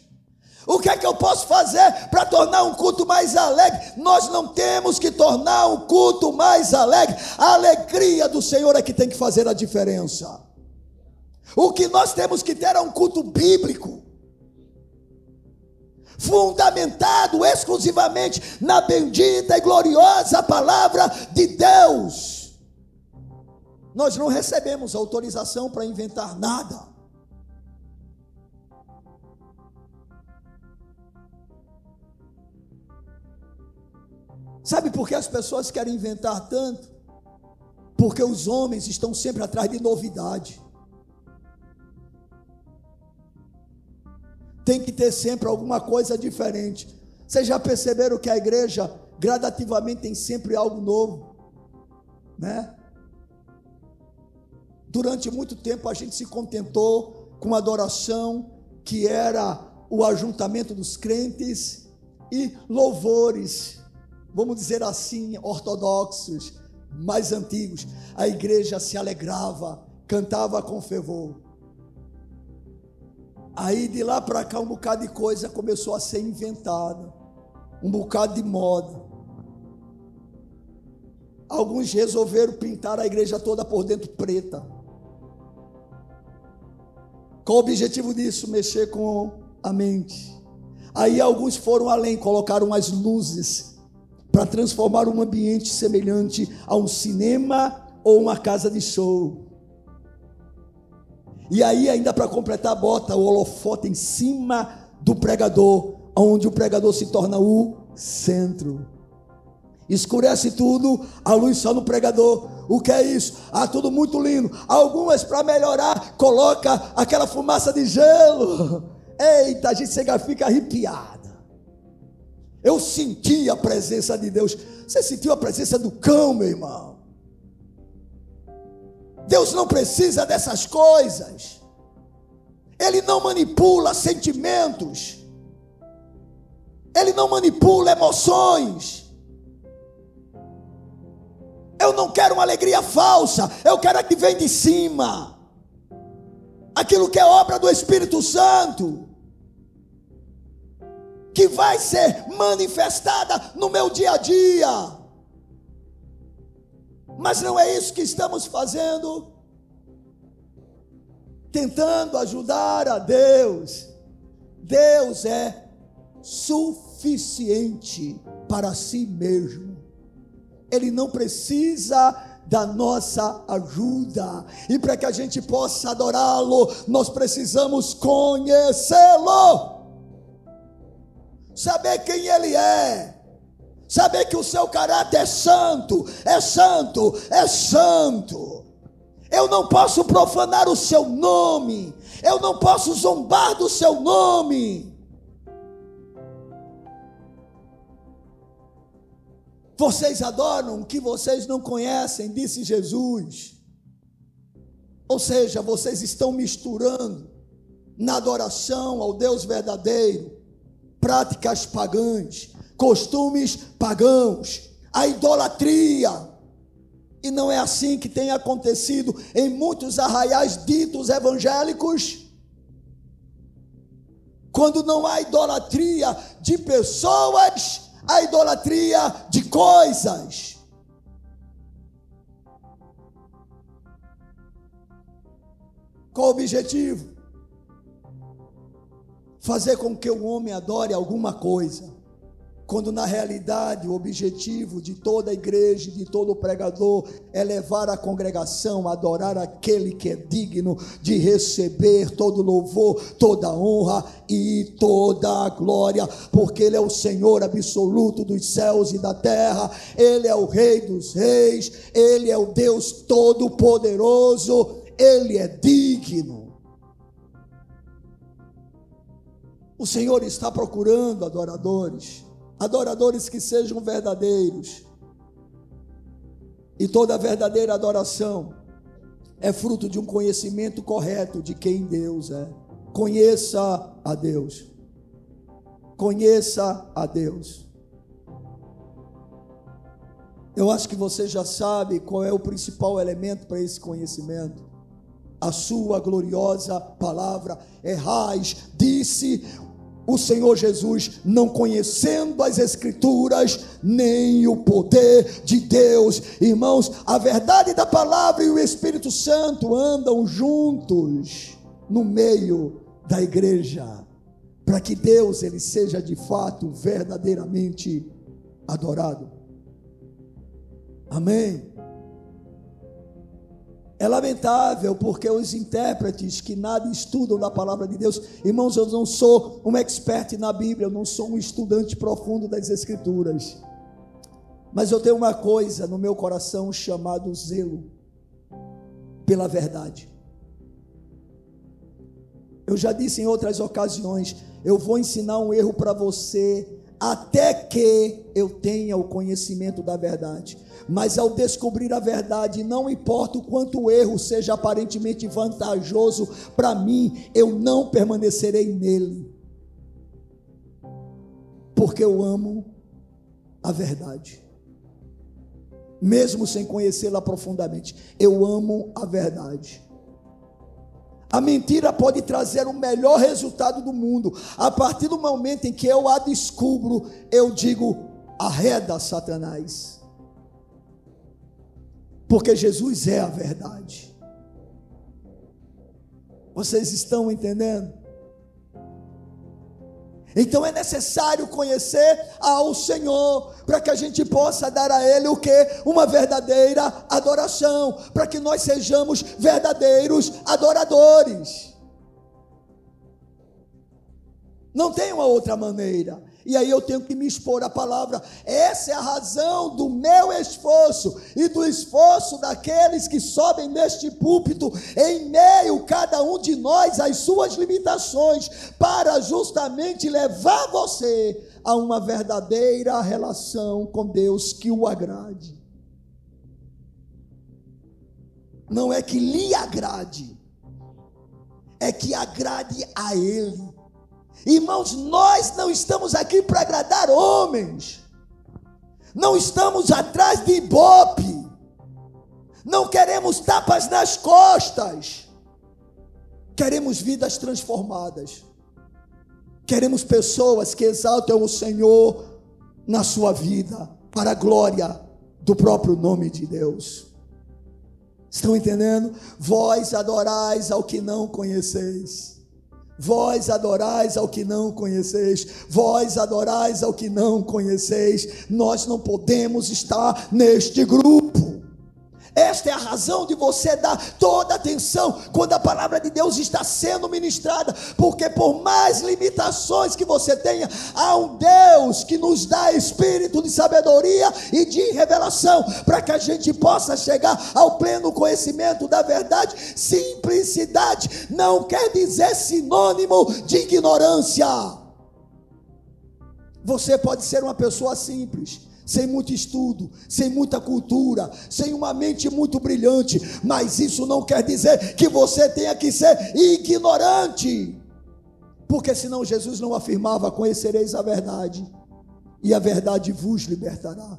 O que é que eu posso fazer para tornar um culto mais alegre? Nós não temos que tornar um culto mais alegre. A alegria do Senhor é que tem que fazer a diferença. O que nós temos que ter é um culto bíblico, fundamentado exclusivamente na bendita e gloriosa palavra de Deus. Nós não recebemos autorização para inventar nada. Sabe por que as pessoas querem inventar tanto? Porque os homens estão sempre atrás de novidade. Tem que ter sempre alguma coisa diferente. Vocês já perceberam que a igreja gradativamente tem sempre algo novo, né? Durante muito tempo a gente se contentou com adoração que era o ajuntamento dos crentes e louvores vamos dizer assim, ortodoxos, mais antigos, a igreja se alegrava, cantava com fervor. Aí de lá para cá um bocado de coisa começou a ser inventada, um bocado de moda. Alguns resolveram pintar a igreja toda por dentro preta. Qual o objetivo disso? Mexer com a mente. Aí alguns foram além, colocaram as luzes para transformar um ambiente semelhante a um cinema ou uma casa de show. E aí, ainda para completar, bota o holofote em cima do pregador, onde o pregador se torna o centro. Escurece tudo, a luz só no pregador. O que é isso? Ah, tudo muito lindo. Algumas para melhorar, coloca aquela fumaça de gelo. Eita, a gente chega, fica arrepiado. Eu senti a presença de Deus. Você sentiu a presença do cão, meu irmão? Deus não precisa dessas coisas. Ele não manipula sentimentos. Ele não manipula emoções. Eu não quero uma alegria falsa. Eu quero a que vem de cima. Aquilo que é obra do Espírito Santo que vai ser manifestada no meu dia a dia. Mas não é isso que estamos fazendo. Tentando ajudar a Deus. Deus é suficiente para si mesmo. Ele não precisa da nossa ajuda. E para que a gente possa adorá-lo, nós precisamos conhecê-lo saber quem Ele é, saber que o seu caráter é santo, é santo, é santo. Eu não posso profanar o seu nome, eu não posso zombar do seu nome. Vocês adoram o que vocês não conhecem, disse Jesus. Ou seja, vocês estão misturando na adoração ao Deus verdadeiro práticas pagãs, costumes pagãos, a idolatria. E não é assim que tem acontecido em muitos arraiais ditos evangélicos. Quando não há idolatria de pessoas, há idolatria de coisas. Qual o objetivo? fazer com que o homem adore alguma coisa quando na realidade o objetivo de toda a igreja, de todo pregador, é levar a congregação a adorar aquele que é digno de receber todo louvor, toda honra e toda glória, porque Ele é o Senhor absoluto dos céus e da terra, Ele é o Rei dos reis, Ele é o Deus todo-poderoso, Ele é digno. O Senhor está procurando adoradores adoradores que sejam verdadeiros. E toda verdadeira adoração é fruto de um conhecimento correto de quem Deus é. Conheça a Deus. Conheça a Deus. Eu acho que você já sabe qual é o principal elemento para esse conhecimento. A sua gloriosa palavra. Errais, disse o Senhor Jesus, não conhecendo as Escrituras, nem o poder de Deus. Irmãos, a verdade da palavra e o Espírito Santo andam juntos no meio da igreja, para que Deus ele seja de fato verdadeiramente adorado. Amém. É lamentável porque os intérpretes que nada estudam da palavra de Deus, irmãos, eu não sou um expert na Bíblia, eu não sou um estudante profundo das Escrituras, mas eu tenho uma coisa no meu coração chamado zelo pela verdade. Eu já disse em outras ocasiões, eu vou ensinar um erro para você até que eu tenha o conhecimento da verdade. Mas ao descobrir a verdade, não importa o quanto o erro seja aparentemente vantajoso para mim, eu não permanecerei nele, porque eu amo a verdade, mesmo sem conhecê-la profundamente, eu amo a verdade. A mentira pode trazer o melhor resultado do mundo. A partir do momento em que eu a descubro, eu digo: arreda Satanás porque Jesus é a verdade. Vocês estão entendendo? Então é necessário conhecer ao Senhor, para que a gente possa dar a Ele o que? Uma verdadeira adoração, para que nós sejamos verdadeiros adoradores. Não tem uma outra maneira e aí eu tenho que me expor à palavra. Essa é a razão do meu esforço e do esforço daqueles que sobem neste púlpito, em meio cada um de nós às suas limitações, para justamente levar você a uma verdadeira relação com Deus que o agrade. Não é que lhe agrade, é que agrade a Ele. Irmãos, nós não estamos aqui para agradar homens, não estamos atrás de ibope, não queremos tapas nas costas, queremos vidas transformadas, queremos pessoas que exaltem o Senhor na sua vida, para a glória do próprio nome de Deus. Estão entendendo? Vós adorais ao que não conheceis. Vós adorais ao que não conheceis, vós adorais ao que não conheceis. Nós não podemos estar neste grupo. Esta é a razão de você dar toda atenção quando a palavra de Deus está sendo ministrada, porque por mais limitações que você tenha, há um Deus que nos dá espírito de sabedoria e de revelação, para que a gente possa chegar ao pleno conhecimento da verdade. Simplicidade não quer dizer sinônimo de ignorância. Você pode ser uma pessoa simples sem muito estudo, sem muita cultura, sem uma mente muito brilhante, mas isso não quer dizer que você tenha que ser ignorante, porque senão Jesus não afirmava: Conhecereis a verdade, e a verdade vos libertará.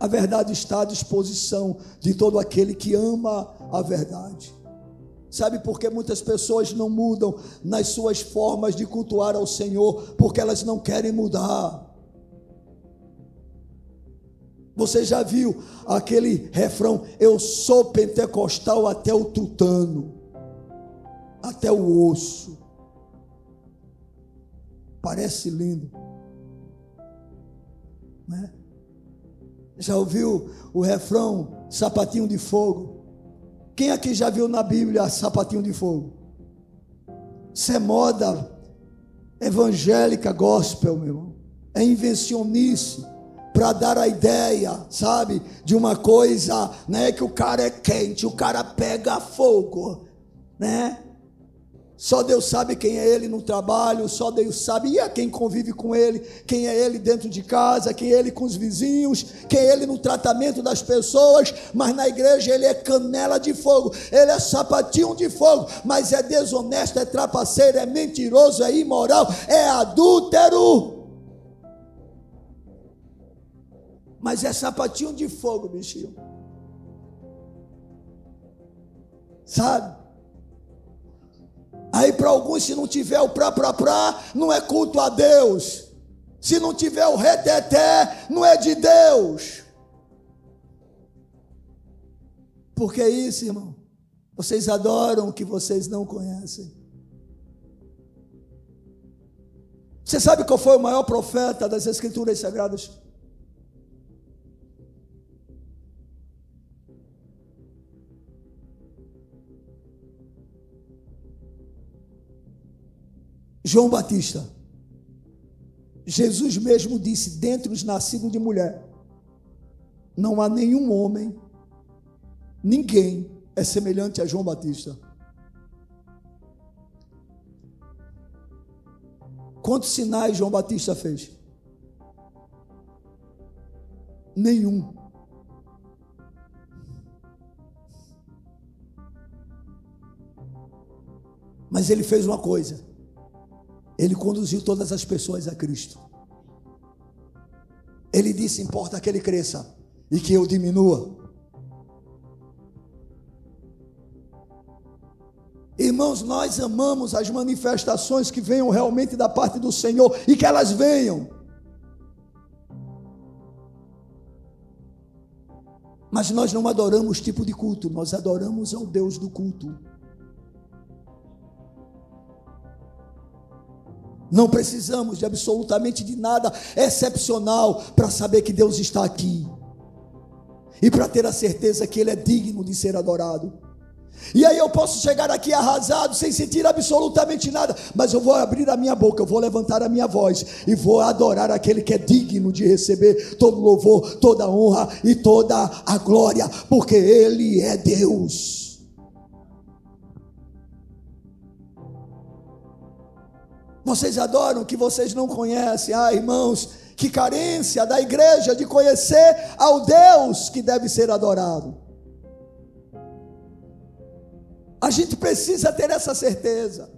A verdade está à disposição de todo aquele que ama a verdade. Sabe por que muitas pessoas não mudam nas suas formas de cultuar ao Senhor? Porque elas não querem mudar. Você já viu aquele refrão? Eu sou pentecostal até o tutano, até o osso. Parece lindo. Né? Já ouviu o refrão sapatinho de fogo? Quem aqui já viu na Bíblia sapatinho de fogo? Isso é moda evangélica gospel, meu irmão. É invencionice para dar a ideia, sabe, de uma coisa, né, que o cara é quente, o cara pega fogo, né? Só Deus sabe quem é ele no trabalho, só Deus sabe e é quem convive com ele, quem é ele dentro de casa, quem é ele com os vizinhos, quem é ele no tratamento das pessoas, mas na igreja ele é canela de fogo, ele é sapatinho de fogo, mas é desonesto, é trapaceiro, é mentiroso, é imoral, é adúltero. Mas é sapatinho de fogo, bichinho. Sabe? Aí para alguns, se não tiver o pra pra pra, não é culto a Deus. Se não tiver o reteté, não é de Deus. Porque é isso, irmão. Vocês adoram o que vocês não conhecem. Você sabe qual foi o maior profeta das Escrituras Sagradas? João Batista. Jesus mesmo disse: dentre os nascidos de mulher, não há nenhum homem, ninguém é semelhante a João Batista. Quantos sinais João Batista fez? Nenhum. Mas ele fez uma coisa. Ele conduziu todas as pessoas a Cristo. Ele disse: importa que ele cresça e que eu diminua. Irmãos, nós amamos as manifestações que venham realmente da parte do Senhor e que elas venham. Mas nós não adoramos tipo de culto, nós adoramos ao Deus do culto. Não precisamos de absolutamente de nada excepcional para saber que Deus está aqui. E para ter a certeza que Ele é digno de ser adorado. E aí eu posso chegar aqui arrasado, sem sentir absolutamente nada, mas eu vou abrir a minha boca, eu vou levantar a minha voz e vou adorar aquele que é digno de receber todo louvor, toda honra e toda a glória, porque Ele é Deus. Vocês adoram o que vocês não conhecem. Ah, irmãos, que carência da igreja de conhecer ao Deus que deve ser adorado. A gente precisa ter essa certeza.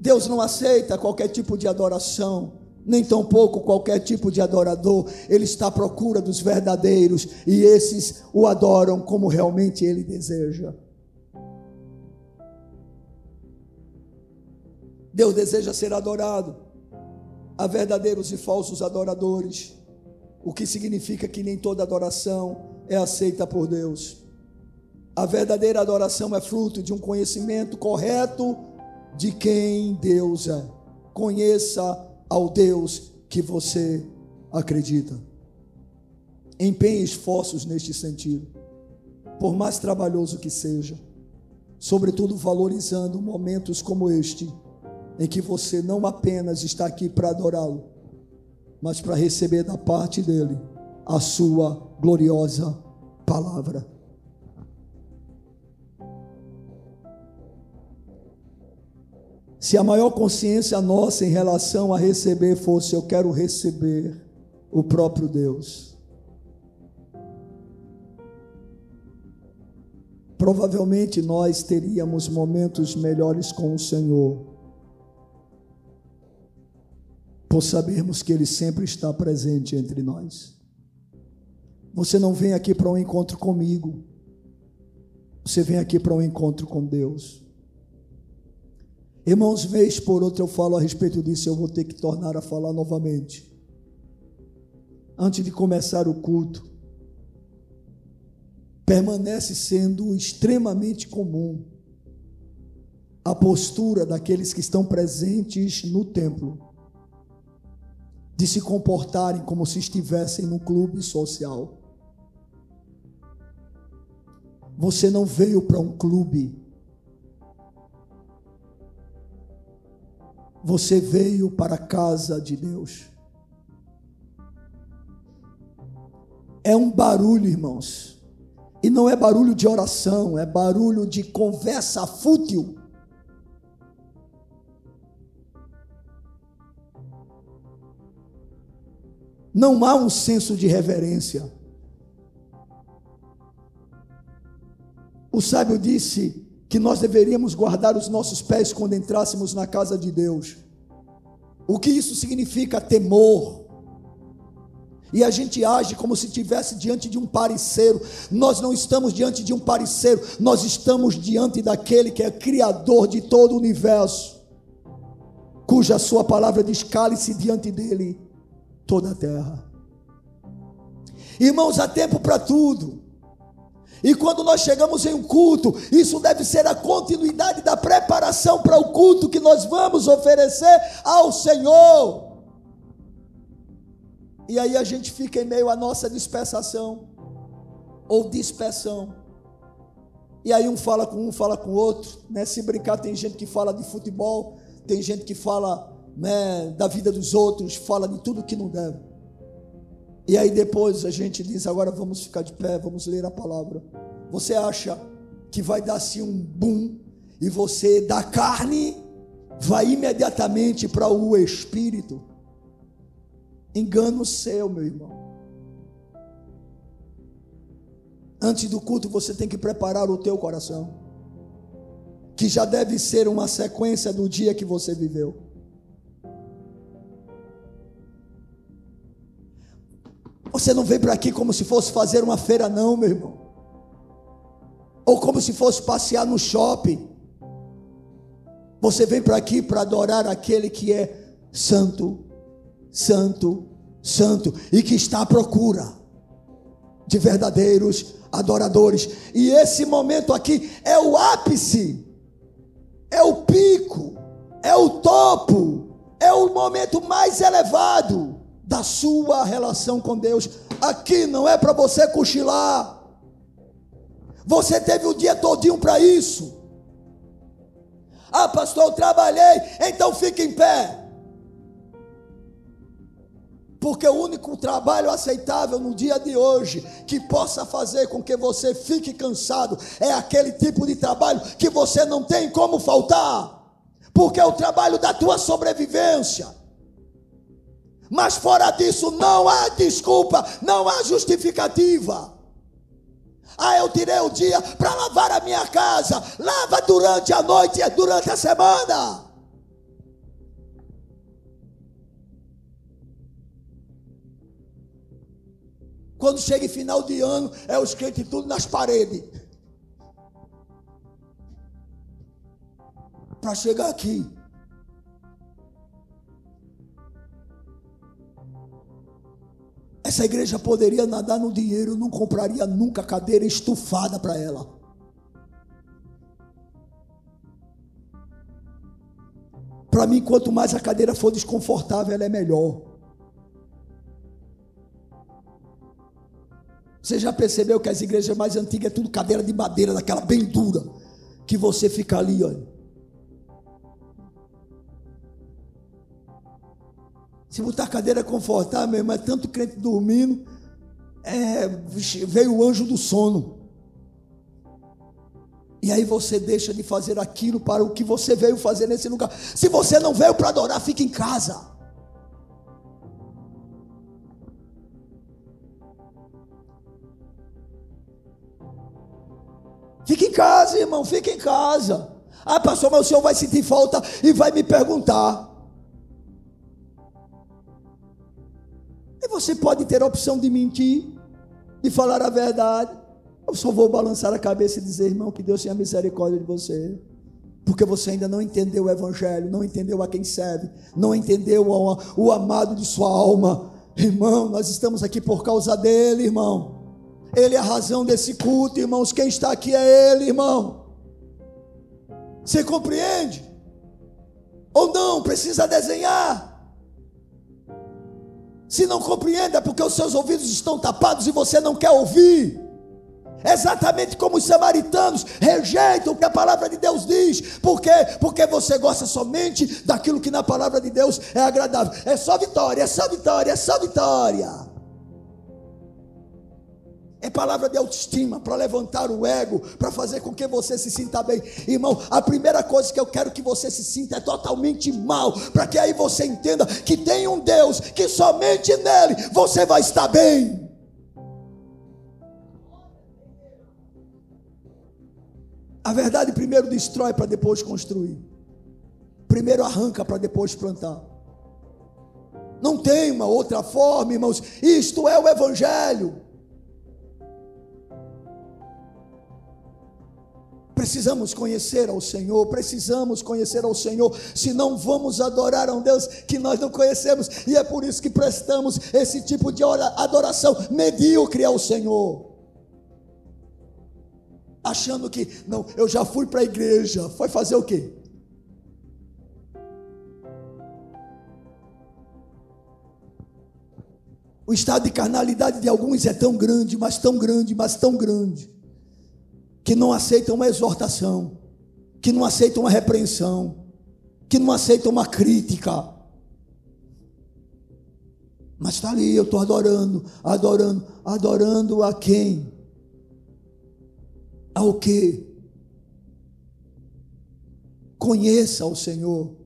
Deus não aceita qualquer tipo de adoração, nem tampouco qualquer tipo de adorador. Ele está à procura dos verdadeiros e esses o adoram como realmente ele deseja. Deus deseja ser adorado. Há verdadeiros e falsos adoradores, o que significa que nem toda adoração é aceita por Deus. A verdadeira adoração é fruto de um conhecimento correto de quem Deus é. Conheça ao Deus que você acredita. Empenhe esforços neste sentido, por mais trabalhoso que seja, sobretudo valorizando momentos como este em que você não apenas está aqui para adorá-lo, mas para receber da parte dele a sua gloriosa palavra. Se a maior consciência nossa em relação a receber fosse eu quero receber o próprio Deus, provavelmente nós teríamos momentos melhores com o Senhor por sabermos que Ele sempre está presente entre nós. Você não vem aqui para um encontro comigo, você vem aqui para um encontro com Deus. Irmãos, vez por outra eu falo a respeito disso, eu vou ter que tornar a falar novamente. Antes de começar o culto, permanece sendo extremamente comum a postura daqueles que estão presentes no templo de se comportarem como se estivessem no clube social. Você não veio para um clube. Você veio para a casa de Deus. É um barulho, irmãos. E não é barulho de oração, é barulho de conversa fútil. Não há um senso de reverência. O sábio disse que nós deveríamos guardar os nossos pés quando entrássemos na casa de Deus. O que isso significa? Temor. E a gente age como se estivesse diante de um parceiro. Nós não estamos diante de um parceiro, nós estamos diante daquele que é criador de todo o universo, cuja sua palavra diz: cale-se diante dele toda a terra. Irmãos, há tempo para tudo. E quando nós chegamos em um culto, isso deve ser a continuidade da preparação para o culto que nós vamos oferecer ao Senhor. E aí a gente fica em meio à nossa dispersação ou dispersão. E aí um fala com um, fala com o outro, né? Se brincar, tem gente que fala de futebol, tem gente que fala né, da vida dos outros, fala de tudo que não deve. E aí depois a gente diz: agora vamos ficar de pé, vamos ler a palavra. Você acha que vai dar assim um boom e você da carne vai imediatamente para o espírito? Engano seu, meu irmão. Antes do culto você tem que preparar o teu coração, que já deve ser uma sequência do dia que você viveu. Você não veio para aqui como se fosse fazer uma feira, não, meu irmão. Ou como se fosse passear no shopping. Você vem para aqui para adorar aquele que é santo, santo, santo e que está à procura de verdadeiros adoradores. E esse momento aqui é o ápice, é o pico, é o topo, é o momento mais elevado da sua relação com Deus. Aqui não é para você cochilar. Você teve o dia todinho para isso. Ah, pastor, eu trabalhei, então fique em pé. Porque o único trabalho aceitável no dia de hoje que possa fazer com que você fique cansado é aquele tipo de trabalho que você não tem como faltar. Porque é o trabalho da tua sobrevivência. Mas fora disso, não há desculpa, não há justificativa. Ah, eu tirei o dia para lavar a minha casa. Lava durante a noite e durante a semana. Quando chega em final de ano, é os crentes tudo nas paredes. Para chegar aqui. Essa igreja poderia nadar no dinheiro, não compraria nunca cadeira estufada para ela. Para mim, quanto mais a cadeira for desconfortável, ela é melhor. Você já percebeu que as igrejas mais antigas é tudo cadeira de madeira, daquela bem dura, que você fica ali, olha. Se botar a cadeira confortável, meu irmão, é tanto crente dormindo, é, veio o anjo do sono. E aí você deixa de fazer aquilo para o que você veio fazer nesse lugar. Se você não veio para adorar, fique em casa. Fique em casa, irmão, fique em casa. Ah, pastor, mas o senhor vai sentir falta e vai me perguntar. E você pode ter a opção de mentir, de falar a verdade. Eu só vou balançar a cabeça e dizer, irmão, que Deus tenha misericórdia de você. Porque você ainda não entendeu o Evangelho, não entendeu a quem serve, não entendeu o, o amado de sua alma. Irmão, nós estamos aqui por causa dele, irmão. Ele é a razão desse culto, irmãos. Quem está aqui é ele, irmão. Você compreende? Ou não, precisa desenhar. Se não compreende, é porque os seus ouvidos estão tapados e você não quer ouvir. Exatamente como os samaritanos rejeitam o que a palavra de Deus diz. Por quê? Porque você gosta somente daquilo que na palavra de Deus é agradável. É só vitória, é só vitória, é só vitória. É palavra de autoestima para levantar o ego, para fazer com que você se sinta bem. Irmão, a primeira coisa que eu quero que você se sinta é totalmente mal, para que aí você entenda que tem um Deus que somente nele você vai estar bem. A verdade primeiro destrói para depois construir. Primeiro arranca para depois plantar. Não tem uma outra forma, irmãos. Isto é o Evangelho. Precisamos conhecer ao Senhor, precisamos conhecer ao Senhor, senão vamos adorar a um Deus que nós não conhecemos, e é por isso que prestamos esse tipo de adoração medíocre ao Senhor. Achando que, não, eu já fui para a igreja, foi fazer o quê? O estado de carnalidade de alguns é tão grande, mas tão grande, mas tão grande que não aceitam uma exortação, que não aceitam uma repreensão, que não aceitam uma crítica. Mas está ali, eu estou adorando, adorando, adorando a quem? Ao que? Conheça o Senhor,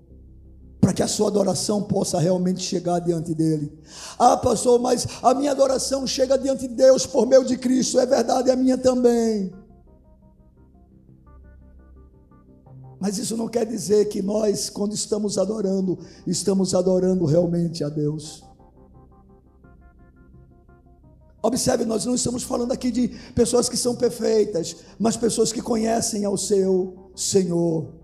para que a sua adoração possa realmente chegar diante dele. Ah, pastor, mas a minha adoração chega diante de Deus por meio de Cristo, é verdade, é a minha também. Mas isso não quer dizer que nós, quando estamos adorando, estamos adorando realmente a Deus. Observe, nós não estamos falando aqui de pessoas que são perfeitas, mas pessoas que conhecem ao seu Senhor.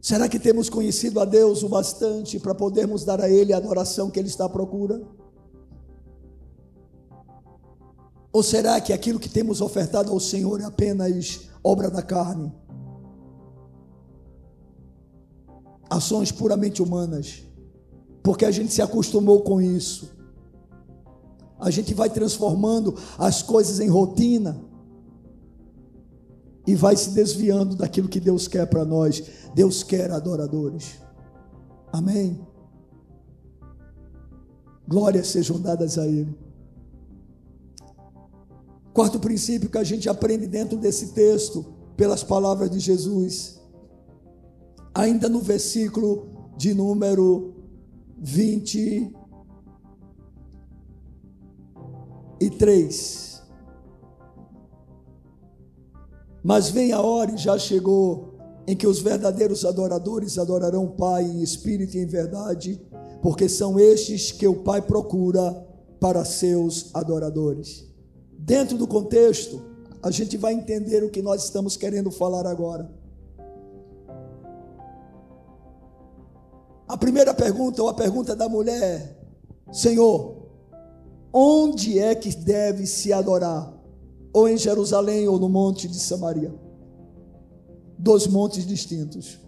Será que temos conhecido a Deus o bastante para podermos dar a Ele a adoração que Ele está à procura? Ou será que aquilo que temos ofertado ao Senhor é apenas obra da carne? Ações puramente humanas, porque a gente se acostumou com isso. A gente vai transformando as coisas em rotina e vai se desviando daquilo que Deus quer para nós. Deus quer adoradores. Amém. Glórias sejam dadas a Ele. Quarto princípio que a gente aprende dentro desse texto, pelas palavras de Jesus, ainda no versículo de número 23. Mas vem a hora e já chegou em que os verdadeiros adoradores adorarão o Pai em espírito e em verdade, porque são estes que o Pai procura para seus adoradores. Dentro do contexto, a gente vai entender o que nós estamos querendo falar agora. A primeira pergunta, ou a pergunta da mulher, Senhor, onde é que deve se adorar? Ou em Jerusalém ou no monte de Samaria? Dois montes distintos.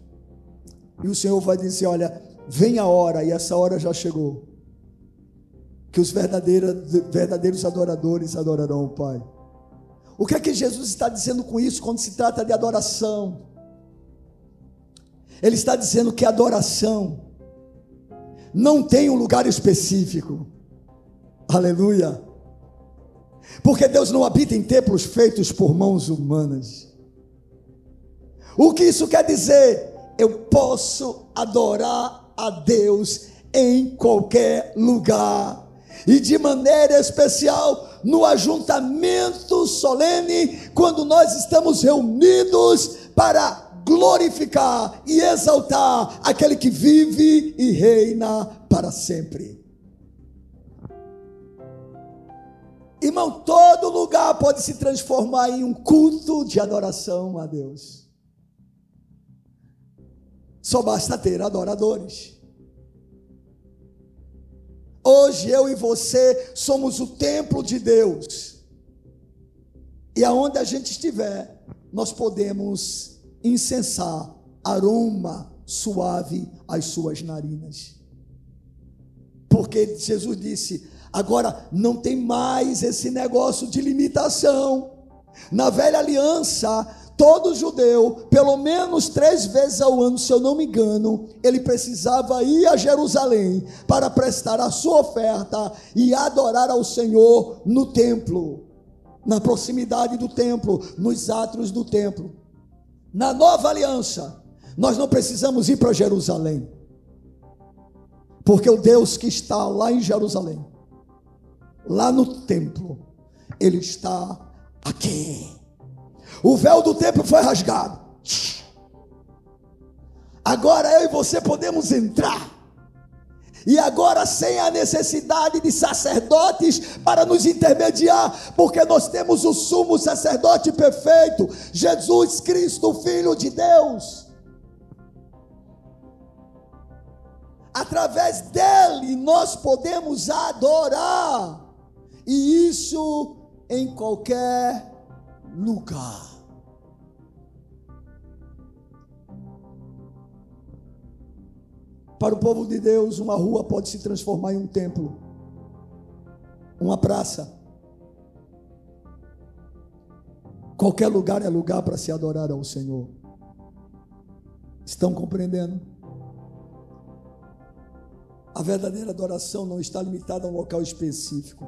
E o Senhor vai dizer: Olha, vem a hora, e essa hora já chegou que os verdadeiros adoradores adorarão o Pai. O que é que Jesus está dizendo com isso quando se trata de adoração? Ele está dizendo que adoração não tem um lugar específico. Aleluia. Porque Deus não habita em templos feitos por mãos humanas. O que isso quer dizer? Eu posso adorar a Deus em qualquer lugar e de maneira especial no ajuntamento solene, quando nós estamos reunidos para glorificar e exaltar aquele que vive e reina para sempre. Irmão, todo lugar pode se transformar em um culto de adoração a Deus. Só basta ter adoradores. Hoje eu e você somos o templo de Deus. E aonde a gente estiver, nós podemos incensar aroma suave às suas narinas. Porque Jesus disse: agora não tem mais esse negócio de limitação. Na velha aliança, todo judeu, pelo menos três vezes ao ano, se eu não me engano, ele precisava ir a Jerusalém para prestar a sua oferta e adorar ao Senhor no templo, na proximidade do templo, nos átrios do templo. Na nova aliança, nós não precisamos ir para Jerusalém, porque o Deus que está lá em Jerusalém, lá no templo, ele está aqui. O véu do templo foi rasgado. Agora eu e você podemos entrar. E agora, sem a necessidade de sacerdotes para nos intermediar, porque nós temos o sumo sacerdote perfeito, Jesus Cristo, Filho de Deus. Através dele nós podemos adorar, e isso em qualquer lugar. Para o povo de Deus, uma rua pode se transformar em um templo, uma praça. Qualquer lugar é lugar para se adorar ao Senhor. Estão compreendendo? A verdadeira adoração não está limitada a um local específico.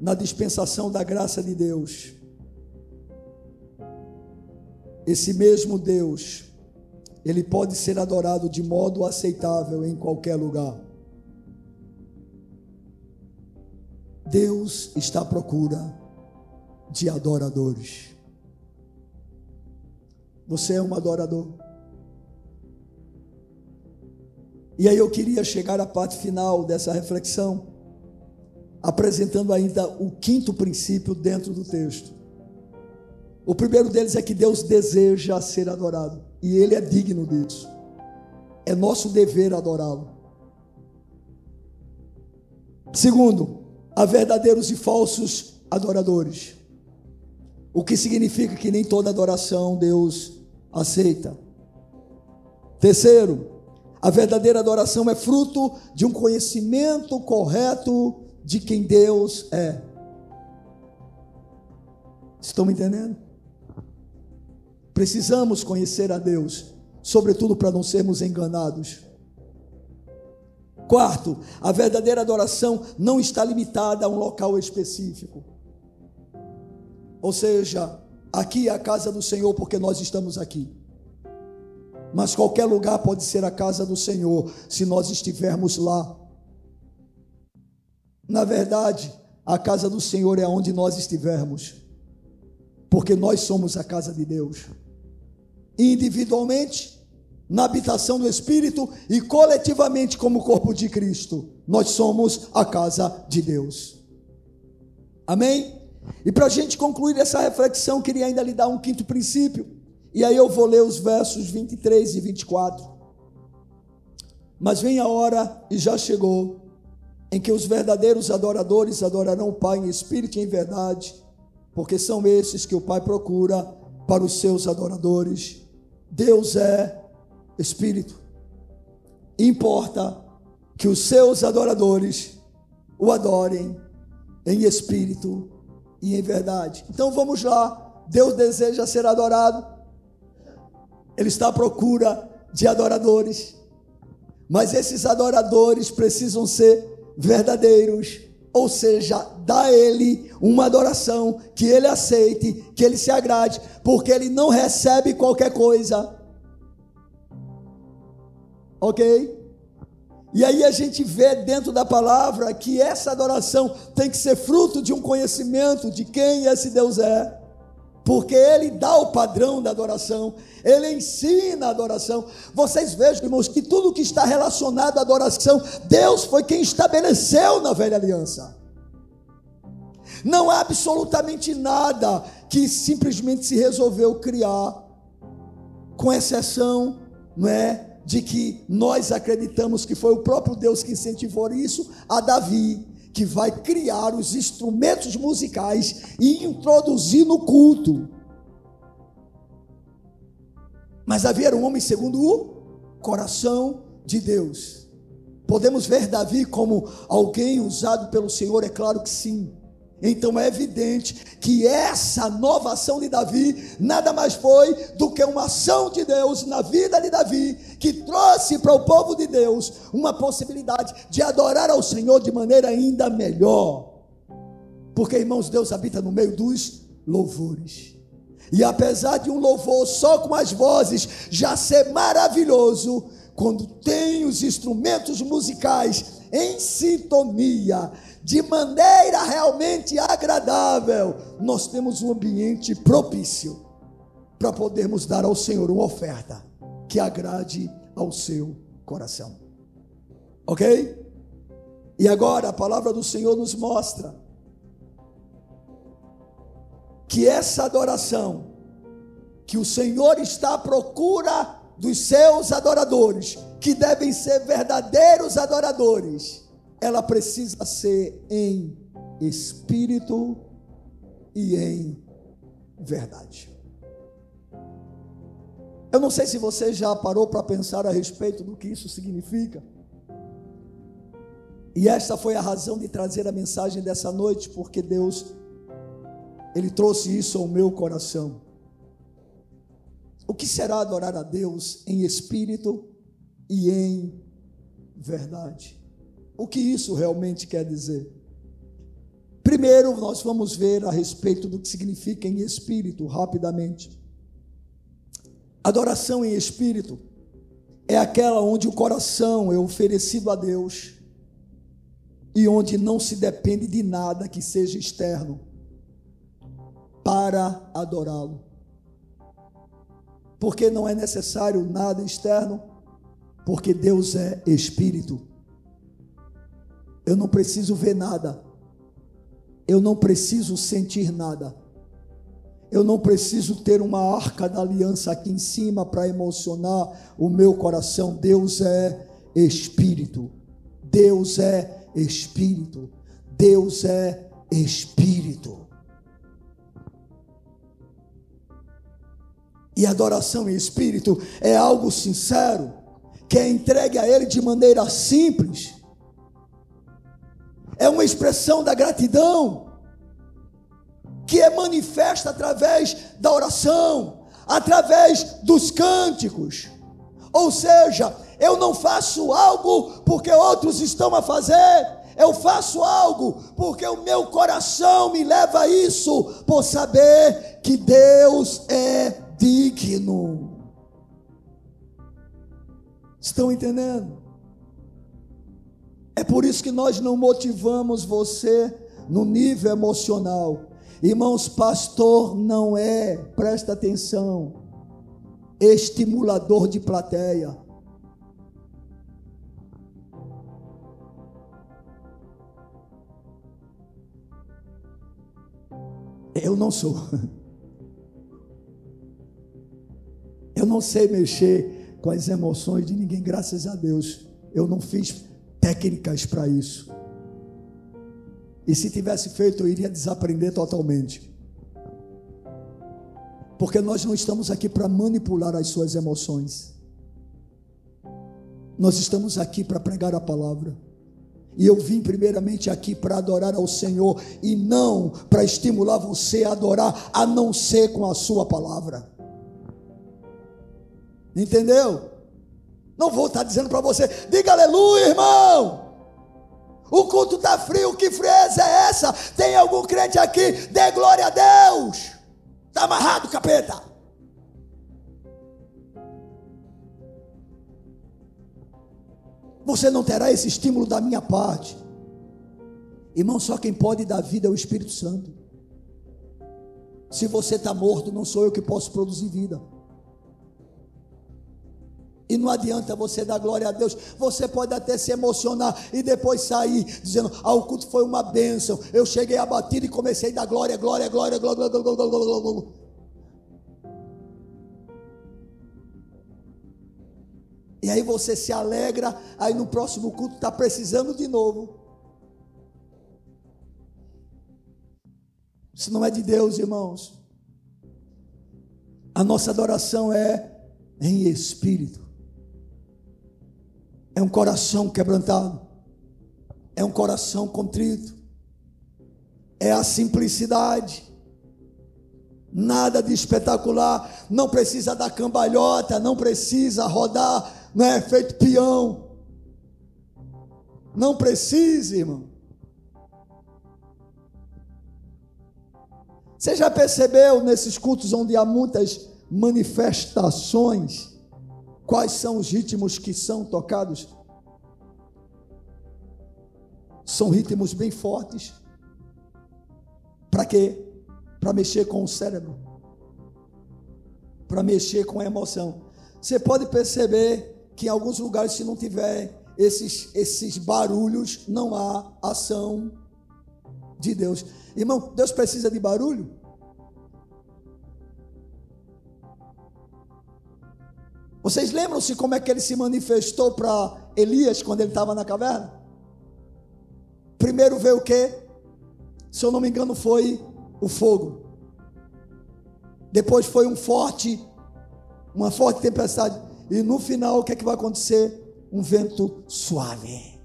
Na dispensação da graça de Deus, esse mesmo Deus ele pode ser adorado de modo aceitável em qualquer lugar. Deus está à procura de adoradores. Você é um adorador. E aí eu queria chegar à parte final dessa reflexão, apresentando ainda o quinto princípio dentro do texto. O primeiro deles é que Deus deseja ser adorado. E Ele é digno disso. É nosso dever adorá-lo. Segundo, há verdadeiros e falsos adoradores. O que significa que nem toda adoração Deus aceita. Terceiro, a verdadeira adoração é fruto de um conhecimento correto de quem Deus é. Estão me entendendo? Precisamos conhecer a Deus, sobretudo para não sermos enganados. Quarto, a verdadeira adoração não está limitada a um local específico. Ou seja, aqui é a casa do Senhor porque nós estamos aqui. Mas qualquer lugar pode ser a casa do Senhor se nós estivermos lá. Na verdade, a casa do Senhor é onde nós estivermos, porque nós somos a casa de Deus individualmente, na habitação do Espírito e coletivamente como corpo de Cristo. Nós somos a casa de Deus. Amém? E para a gente concluir essa reflexão, queria ainda lhe dar um quinto princípio. E aí eu vou ler os versos 23 e 24. Mas vem a hora, e já chegou, em que os verdadeiros adoradores adorarão o Pai em espírito e em verdade, porque são esses que o Pai procura para os seus adoradores. Deus é Espírito. Importa que os seus adoradores o adorem em espírito e em verdade. Então vamos lá. Deus deseja ser adorado. Ele está à procura de adoradores. Mas esses adoradores precisam ser verdadeiros. Ou seja, dá a Ele uma adoração que Ele aceite, que Ele se agrade, porque Ele não recebe qualquer coisa. Ok? E aí a gente vê dentro da palavra que essa adoração tem que ser fruto de um conhecimento de quem esse Deus é. Porque ele dá o padrão da adoração, ele ensina a adoração. Vocês vejam, irmãos, que tudo que está relacionado à adoração, Deus foi quem estabeleceu na velha aliança. Não há absolutamente nada que simplesmente se resolveu criar, com exceção, não é, de que nós acreditamos que foi o próprio Deus que incentivou isso a Davi, que vai criar os instrumentos musicais e introduzir no culto. Mas havia um homem segundo o coração de Deus. Podemos ver Davi como alguém usado pelo Senhor? É claro que sim. Então é evidente que essa nova ação de Davi nada mais foi do que uma ação de Deus na vida de Davi, que trouxe para o povo de Deus uma possibilidade de adorar ao Senhor de maneira ainda melhor. Porque, irmãos, Deus habita no meio dos louvores. E apesar de um louvor só com as vozes já ser maravilhoso, quando tem os instrumentos musicais em sintonia, de maneira realmente agradável, nós temos um ambiente propício para podermos dar ao Senhor uma oferta que agrade ao seu coração. Ok? E agora a palavra do Senhor nos mostra que essa adoração que o Senhor está à procura dos seus adoradores, que devem ser verdadeiros adoradores, ela precisa ser em espírito e em verdade. Eu não sei se você já parou para pensar a respeito do que isso significa. E esta foi a razão de trazer a mensagem dessa noite, porque Deus ele trouxe isso ao meu coração. O que será adorar a Deus em espírito e em verdade? O que isso realmente quer dizer? Primeiro, nós vamos ver a respeito do que significa em espírito, rapidamente. Adoração em espírito é aquela onde o coração é oferecido a Deus e onde não se depende de nada que seja externo para adorá-lo. Porque não é necessário nada externo, porque Deus é espírito. Eu não preciso ver nada. Eu não preciso sentir nada. Eu não preciso ter uma arca da aliança aqui em cima para emocionar o meu coração. Deus é espírito. Deus é espírito. Deus é espírito. E adoração em espírito é algo sincero, que é entregue a Ele de maneira simples é uma expressão da gratidão, que é manifesta através da oração, através dos cânticos. Ou seja, eu não faço algo porque outros estão a fazer, eu faço algo porque o meu coração me leva a isso, por saber que Deus é digno. Estão entendendo? É por isso que nós não motivamos você no nível emocional. Irmãos, pastor não é, presta atenção, estimulador de plateia. Eu não sou. Eu não sei mexer com as emoções de ninguém, graças a Deus. Eu não fiz técnicas para isso. E se tivesse feito, eu iria desaprender totalmente. Porque nós não estamos aqui para manipular as suas emoções. Nós estamos aqui para pregar a palavra. E eu vim primeiramente aqui para adorar ao Senhor e não para estimular você a adorar, a não ser com a sua palavra. Entendeu? Não vou estar dizendo para você, diga aleluia, irmão. O culto está frio, que frieza é essa? Tem algum crente aqui? Dê glória a Deus. Está amarrado, capeta. Você não terá esse estímulo da minha parte. Irmão, só quem pode dar vida é o Espírito Santo. Se você está morto, não sou eu que posso produzir vida. E não adianta você dar glória a Deus. Você pode até se emocionar e depois sair dizendo: Ah, o culto foi uma bênção. Eu cheguei abatido e comecei a dar glória, glória, glória, glória, glória, glória, glória, glória. E aí você se alegra, aí no próximo culto está precisando de novo. Isso não é de Deus, irmãos. A nossa adoração é em espírito. É um coração quebrantado. É um coração contrito. É a simplicidade. Nada de espetacular. Não precisa dar cambalhota. Não precisa rodar. Não é feito peão. Não precisa, irmão. Você já percebeu nesses cultos onde há muitas manifestações, quais são os ritmos que são tocados? São ritmos bem fortes. Para quê? Para mexer com o cérebro. Para mexer com a emoção. Você pode perceber que em alguns lugares, se não tiver esses, esses barulhos, não há ação de Deus. Irmão, Deus precisa de barulho? Vocês lembram-se como é que ele se manifestou para Elias quando ele estava na caverna? Primeiro veio o quê? Se eu não me engano, foi o fogo. Depois foi um forte, uma forte tempestade. E no final, o que é que vai acontecer? Um vento suave.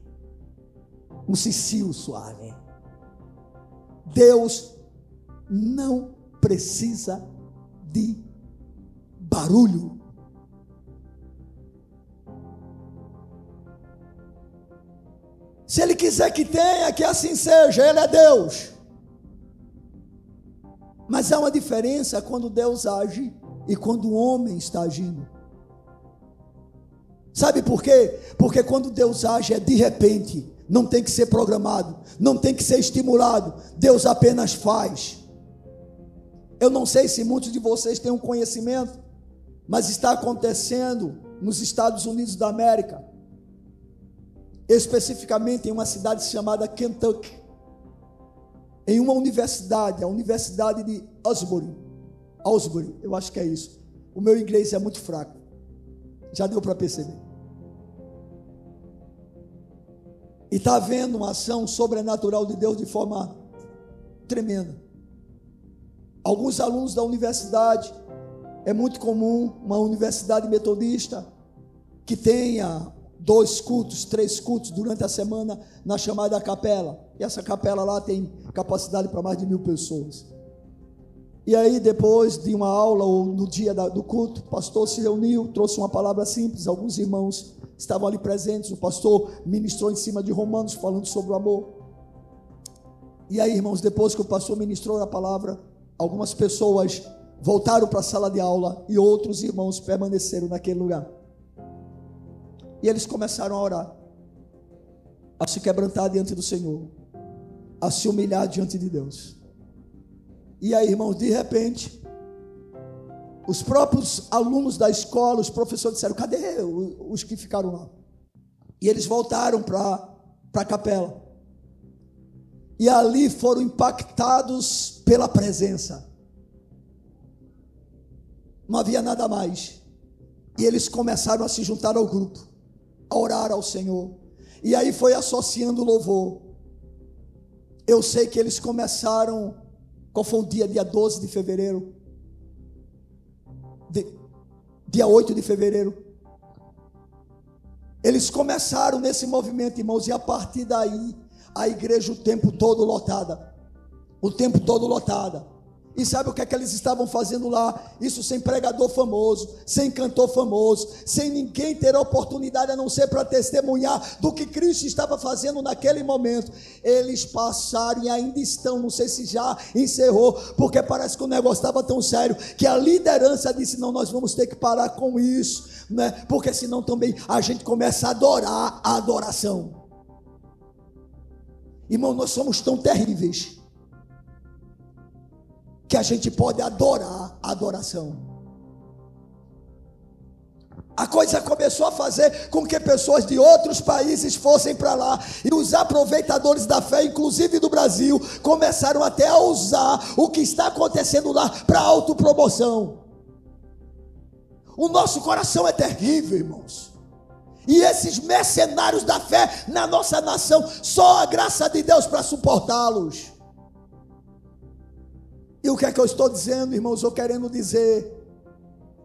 Um cicio suave. Deus não precisa de barulho. Se Ele quiser que tenha, que assim seja, Ele é Deus. Mas há uma diferença quando Deus age e quando o homem está agindo. Sabe por quê? Porque quando Deus age é de repente, não tem que ser programado, não tem que ser estimulado, Deus apenas faz. Eu não sei se muitos de vocês têm um conhecimento, mas está acontecendo nos Estados Unidos da América especificamente em uma cidade chamada Kentucky, em uma universidade, a Universidade de Osbury. Osbury, eu acho que é isso. O meu inglês é muito fraco. Já deu para perceber. E está havendo uma ação sobrenatural de Deus de forma tremenda. Alguns alunos da universidade, é muito comum uma universidade metodista que tenha dois cultos, três cultos durante a semana na chamada capela. E essa capela lá tem capacidade para mais de mil pessoas. E aí, depois de uma aula ou no dia do culto, o pastor se reuniu, trouxe uma palavra simples. Alguns irmãos estavam ali presentes. O pastor ministrou em cima de Romanos, falando sobre o amor. E aí, irmãos, depois que o pastor ministrou a palavra, algumas pessoas voltaram para a sala de aula e outros irmãos permaneceram naquele lugar. E eles começaram a orar, a se quebrantar diante do Senhor, a se humilhar diante de Deus. E aí, irmãos, de repente, os próprios alunos da escola, os professores disseram: cadê os que ficaram lá? E eles voltaram para a capela. E ali foram impactados pela presença. Não havia nada mais. E eles começaram a se juntar ao grupo a orar ao Senhor. E aí foi associando o louvor. Eu sei que eles começaram. Qual foi o dia? Dia 12 de fevereiro. De, dia 8 de fevereiro. Eles começaram nesse movimento, irmãos, e a partir daí, a igreja o tempo todo lotada. O tempo todo lotada. E sabe o que é que eles estavam fazendo lá? Isso sem pregador famoso, sem cantor famoso, sem ninguém ter oportunidade a não ser para testemunhar do que Cristo estava fazendo naquele momento. Eles passaram e ainda estão, não sei se já encerrou, porque parece que o negócio estava tão sério que a liderança disse: não, nós vamos ter que parar com isso, né? porque senão também a gente começa a adorar a adoração. Irmão, nós somos tão terríveis que a gente pode adorar a adoração. A coisa começou a fazer com que pessoas de outros países fossem para lá. E os aproveitadores da fé, inclusive do Brasil, começaram até a usar o que está acontecendo lá para autopromoção. O nosso coração é terrível, irmãos. E esses mercenários da fé na nossa nação, só a graça de Deus para suportá-los. E o que é que eu estou dizendo, irmãos? Eu querendo dizer,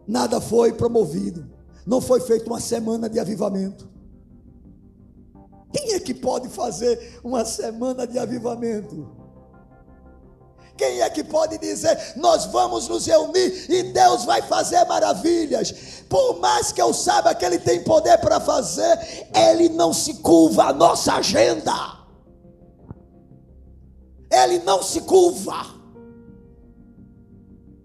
nada foi promovido, não foi feita uma semana de avivamento. Quem é que pode fazer uma semana de avivamento? Quem é que pode dizer, nós vamos nos reunir e Deus vai fazer maravilhas? Por mais que eu saiba que Ele tem poder para fazer, Ele não se curva à nossa agenda. Ele não se curva.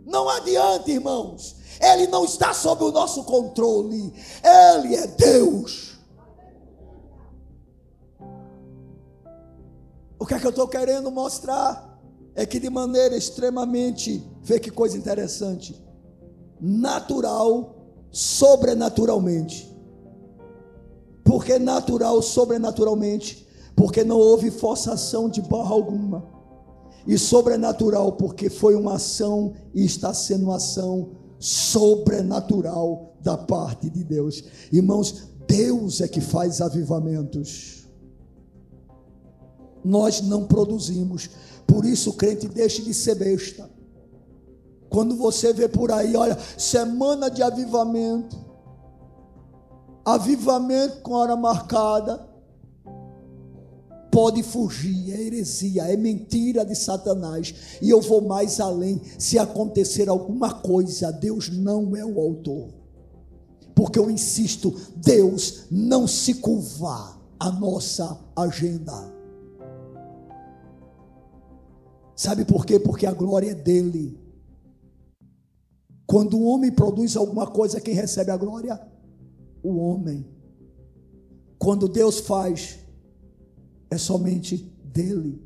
Não adianta, irmãos. Ele não está sob o nosso controle. Ele é Deus. O que é que eu estou querendo mostrar? é que de maneira extremamente, vê que coisa interessante, natural, sobrenaturalmente. Por que natural, sobrenaturalmente? Porque não houve forçação de barra alguma. E sobrenatural, porque foi uma ação e está sendo uma ação sobrenatural da parte de Deus. Irmãos, Deus é que faz avivamentos. Nós não produzimos. Por isso, crente, deixe de ser besta. Quando você vê por aí, olha, semana de avivamento, avivamento com hora marcada, pode fugir, é heresia, é mentira de Satanás. E eu vou mais além: se acontecer alguma coisa, Deus não é o autor. Porque eu insisto, Deus não se curva à nossa agenda. Sabe por quê? Porque a glória é dele. Quando o homem produz alguma coisa, quem recebe a glória? O homem. Quando Deus faz, é somente dele.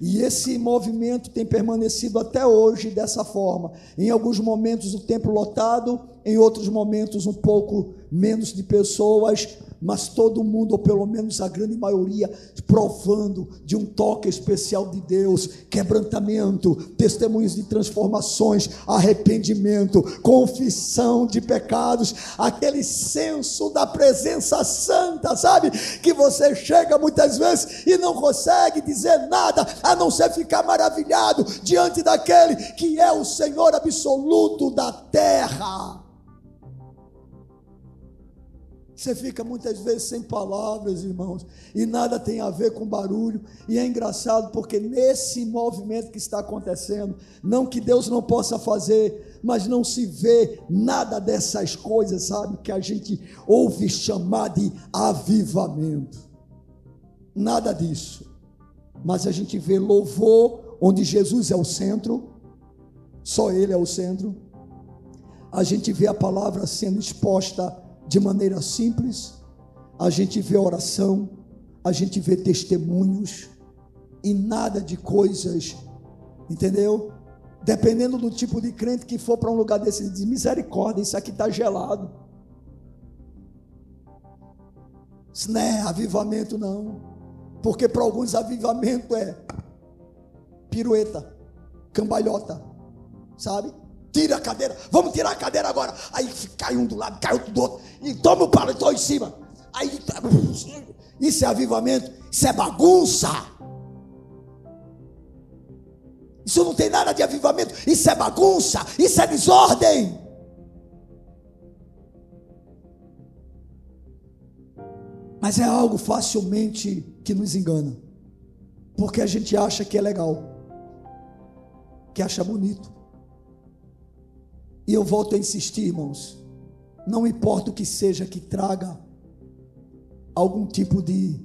E esse movimento tem permanecido até hoje dessa forma. Em alguns momentos o templo lotado, em outros momentos um pouco menos de pessoas, mas todo mundo, ou pelo menos a grande maioria, provando de um toque especial de Deus, quebrantamento, testemunhos de transformações, arrependimento, confissão de pecados, aquele senso da presença santa, sabe? Que você chega muitas vezes e não consegue dizer nada, a não ser ficar maravilhado diante daquele que é o Senhor absoluto da terra. Você fica muitas vezes sem palavras, irmãos, e nada tem a ver com barulho. E é engraçado porque nesse movimento que está acontecendo, não que Deus não possa fazer, mas não se vê nada dessas coisas, sabe? Que a gente ouve chamar de avivamento. Nada disso. Mas a gente vê louvor, onde Jesus é o centro, só Ele é o centro. A gente vê a palavra sendo exposta de maneira simples, a gente vê oração, a gente vê testemunhos e nada de coisas, entendeu? Dependendo do tipo de crente que for para um lugar desse, diz misericórdia, isso aqui está gelado. Isso não é avivamento, não. Porque para alguns avivamento é pirueta, cambalhota, sabe? Tira a cadeira, vamos tirar a cadeira agora. Aí cai um do lado, cai outro do outro, e toma o paletó em cima. Aí, isso é avivamento, isso é bagunça. Isso não tem nada de avivamento, isso é bagunça, isso é desordem. Mas é algo facilmente que nos engana, porque a gente acha que é legal, que acha bonito. E eu volto a insistir, irmãos. Não importa o que seja que traga algum tipo de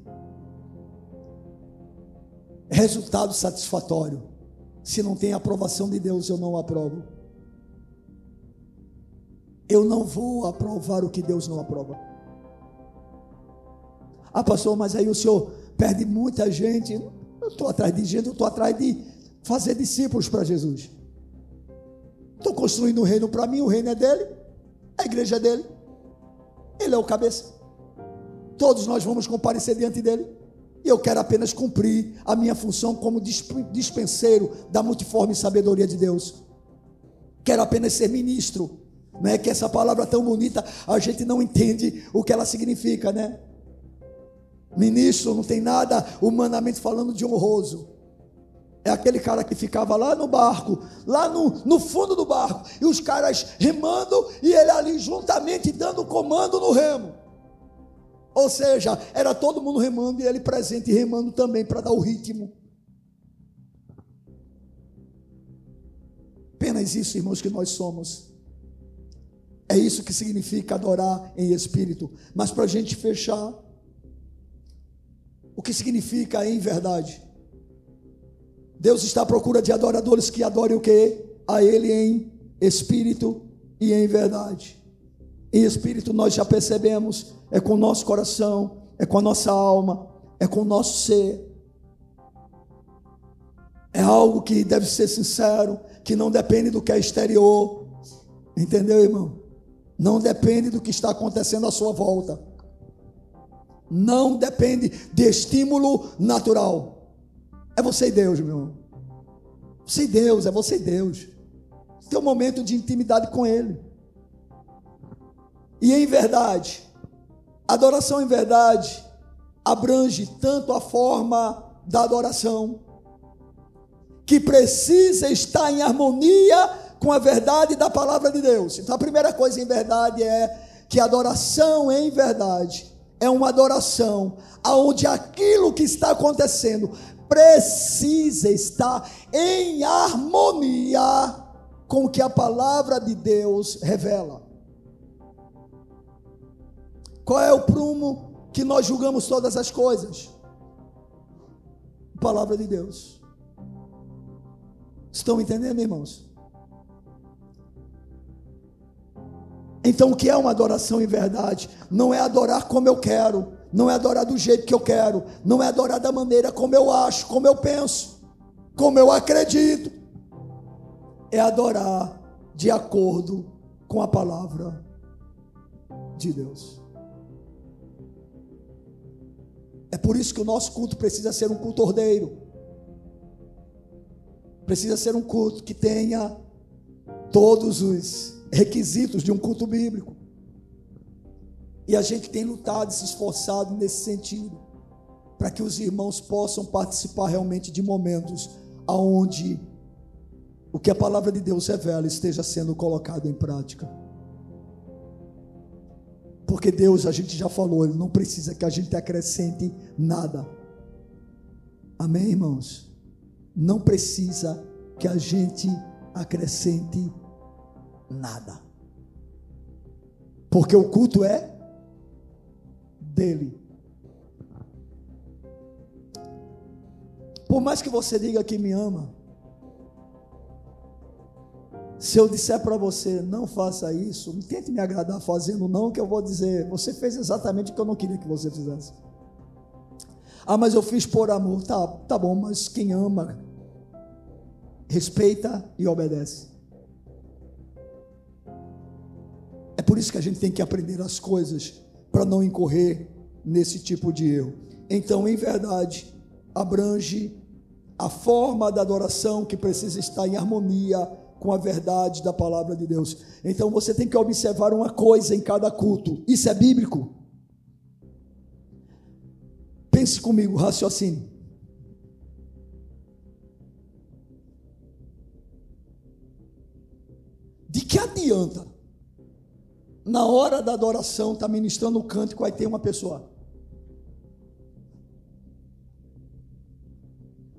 resultado satisfatório. Se não tem aprovação de Deus, eu não aprovo. Eu não vou aprovar o que Deus não aprova. Ah, pastor, mas aí o senhor perde muita gente. Eu estou atrás de gente, eu estou atrás de fazer discípulos para Jesus. Estou construindo um reino para mim, o reino é dele, a igreja é dele, ele é o cabeça. Todos nós vamos comparecer diante dele. E eu quero apenas cumprir a minha função como dispenseiro da multiforme sabedoria de Deus. Quero apenas ser ministro. Não é que essa palavra tão bonita, a gente não entende o que ela significa, né? Ministro não tem nada humanamente falando de honroso. É aquele cara que ficava lá no barco, lá no, no fundo do barco, e os caras remando e ele ali juntamente dando comando no remo. Ou seja, era todo mundo remando e ele presente remando também para dar o ritmo. Apenas isso, irmãos, que nós somos. É isso que significa adorar em espírito. Mas para a gente fechar, o que significa em verdade? Deus está à procura de adoradores que adorem o que? A Ele em espírito e em verdade. Em espírito nós já percebemos, é com o nosso coração, é com a nossa alma, é com o nosso ser. É algo que deve ser sincero, que não depende do que é exterior. Entendeu, irmão? Não depende do que está acontecendo à sua volta. Não depende de estímulo natural. É você e Deus, meu irmão. Você e Deus, é você e Deus. Tem um momento de intimidade com Ele. E em verdade, adoração em verdade abrange tanto a forma da adoração, que precisa estar em harmonia com a verdade da palavra de Deus. Então a primeira coisa em verdade é que adoração em verdade é uma adoração aonde aquilo que está acontecendo precisa estar em harmonia com o que a palavra de Deus revela. Qual é o prumo que nós julgamos todas as coisas? A palavra de Deus. Estão entendendo, irmãos? Então, o que é uma adoração em verdade? Não é adorar como eu quero, não é adorar do jeito que eu quero, não é adorar da maneira como eu acho, como eu penso, como eu acredito. É adorar de acordo com a palavra de Deus. É por isso que o nosso culto precisa ser um culto ordeiro. Precisa ser um culto que tenha todos os requisitos de um culto bíblico. E a gente tem lutado e se esforçado nesse sentido, para que os irmãos possam participar realmente de momentos onde o que a palavra de Deus revela esteja sendo colocado em prática. Porque Deus, a gente já falou, Ele não precisa que a gente acrescente nada. Amém, irmãos? Não precisa que a gente acrescente nada. Porque o culto é dele. Por mais que você diga que me ama, se eu disser para você, não faça isso, não tente me agradar fazendo não, que eu vou dizer, você fez exatamente o que eu não queria que você fizesse. Ah, mas eu fiz por amor. Tá, tá bom, mas quem ama, respeita e obedece. É por isso que a gente tem que aprender as coisas para não incorrer nesse tipo de erro. Então, em verdade, abrange a forma da adoração que precisa estar em harmonia com a verdade da palavra de Deus. Então você tem que observar uma coisa em cada culto. Isso é bíblico? Pense comigo, raciocínio. De que adianta na hora da adoração, está ministrando o cântico, vai ter uma pessoa.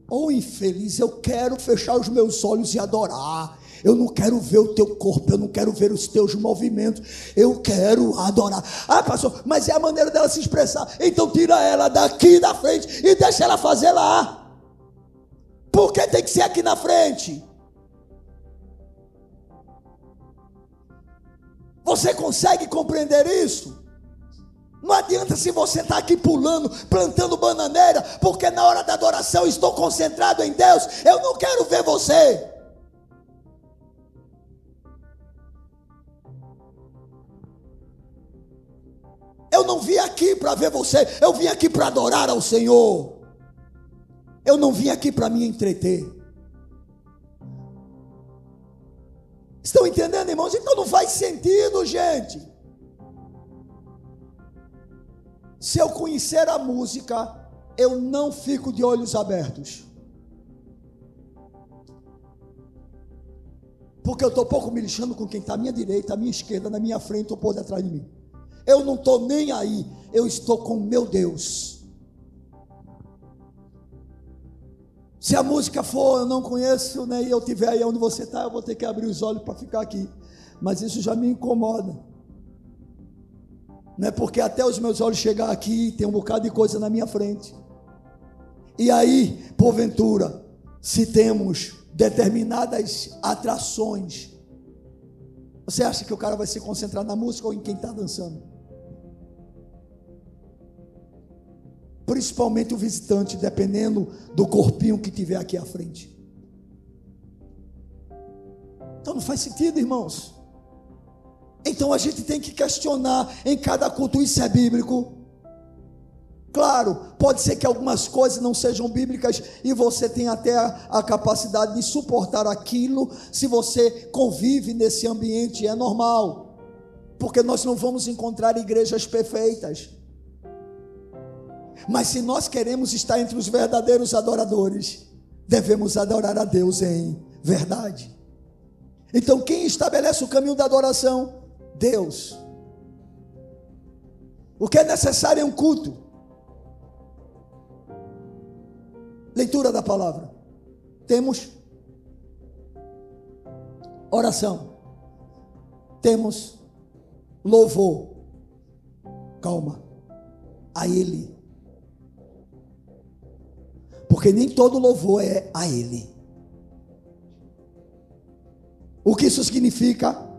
Ou oh, infeliz, eu quero fechar os meus olhos e adorar. Eu não quero ver o teu corpo, eu não quero ver os teus movimentos, eu quero adorar. Ah, pastor, mas é a maneira dela se expressar. Então tira ela daqui da frente e deixa ela fazer lá. Porque tem que ser aqui na frente. Você consegue compreender isso? Não adianta se você está aqui pulando, plantando bananeira, porque na hora da adoração estou concentrado em Deus, eu não quero ver você. Eu não vim aqui para ver você, eu vim aqui para adorar ao Senhor. Eu não vim aqui para me entreter. Estão entendendo, irmãos? Então não faz sentido, gente. Se eu conhecer a música, eu não fico de olhos abertos. Porque eu estou pouco me lixando com quem está à minha direita, à minha esquerda, na minha frente ou por detrás de mim. Eu não estou nem aí. Eu estou com meu Deus. Se a música for, eu não conheço, né, e eu estiver aí onde você está, eu vou ter que abrir os olhos para ficar aqui. Mas isso já me incomoda. Não é porque até os meus olhos chegar aqui, tem um bocado de coisa na minha frente. E aí, porventura, se temos determinadas atrações, você acha que o cara vai se concentrar na música ou em quem está dançando? Principalmente o visitante, dependendo do corpinho que tiver aqui à frente. Então não faz sentido, irmãos. Então a gente tem que questionar em cada culto, isso é bíblico. Claro, pode ser que algumas coisas não sejam bíblicas e você tem até a, a, capacidade de suportar aquilo se você convive nesse ambiente, é normal, porque nós não vamos encontrar igrejas perfeitas. Mas se nós queremos estar entre os verdadeiros adoradores, devemos adorar a Deus em verdade. Então, quem estabelece o caminho da adoração? Deus. O que é necessário é um culto. Leitura da palavra. Temos oração. Temos louvor. Calma. A Ele. Porque nem todo louvor é a Ele. O que isso significa?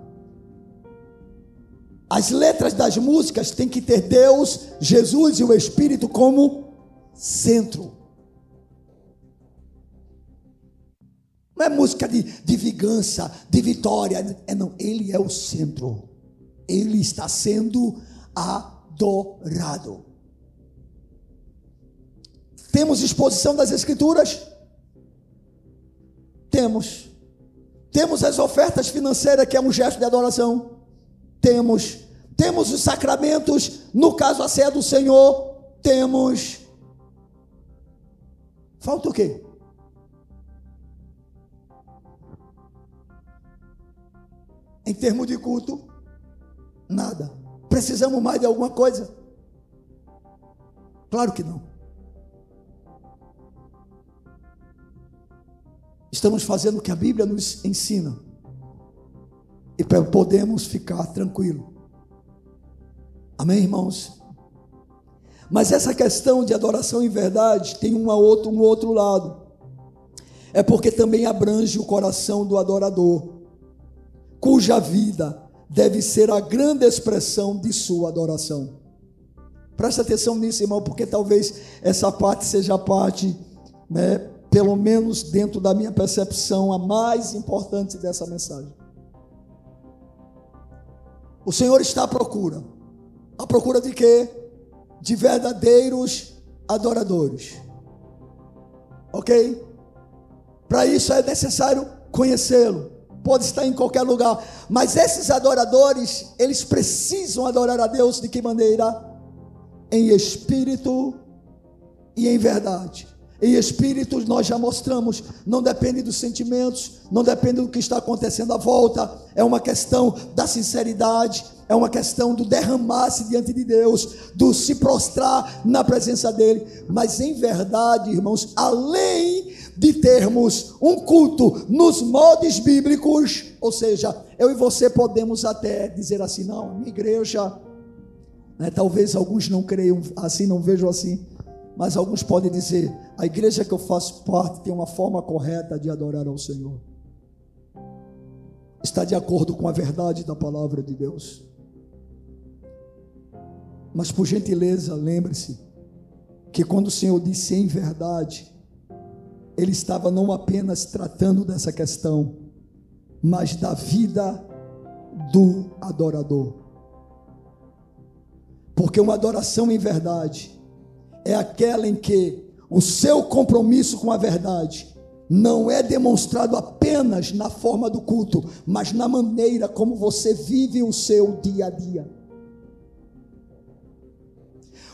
As letras das músicas têm que ter Deus, Jesus e o Espírito como centro. Não é música de, de vingança, de vitória. É não, ele é o centro. Ele está sendo adorado. Temos exposição das Escrituras? Temos. Temos as ofertas financeiras, que é um gesto de adoração. Temos. Temos os sacramentos, no caso a ceia do Senhor. Temos. Falta o quê? Em termos de culto, nada. Precisamos mais de alguma coisa? Claro que não. Estamos fazendo o que a Bíblia nos ensina. E podemos ficar tranquilo. Amém, irmãos? Mas essa questão de adoração em verdade tem uma outra, um outro lado. É porque também abrange o coração do adorador cuja vida deve ser a grande expressão de sua adoração. Presta atenção nisso, irmão, porque talvez essa parte seja a parte, né, pelo menos dentro da minha percepção, a mais importante dessa mensagem. O Senhor está à procura. À procura de quê? De verdadeiros adoradores. Ok? Para isso é necessário conhecê-lo pode estar em qualquer lugar, mas esses adoradores, eles precisam adorar a Deus de que maneira? Em espírito e em verdade. Em espírito, nós já mostramos, não depende dos sentimentos, não depende do que está acontecendo à volta, é uma questão da sinceridade, é uma questão do derramar-se diante de Deus, do se prostrar na presença dEle, mas em verdade, irmãos, além de termos um culto nos moldes bíblicos, ou seja, eu e você podemos até dizer assim, não, minha igreja, né, talvez alguns não creiam assim, não vejam assim, mas alguns podem dizer, a igreja que eu faço parte tem uma forma correta de adorar ao Senhor. Está de acordo com a verdade da palavra de Deus. Mas por gentileza, lembre-se que quando o Senhor disse em verdade, ele estava não apenas tratando dessa questão, mas da vida do adorador. Porque uma adoração em verdade é aquela em que o seu compromisso com a verdade não é demonstrado apenas na forma do culto, mas na maneira como você vive o seu dia a dia.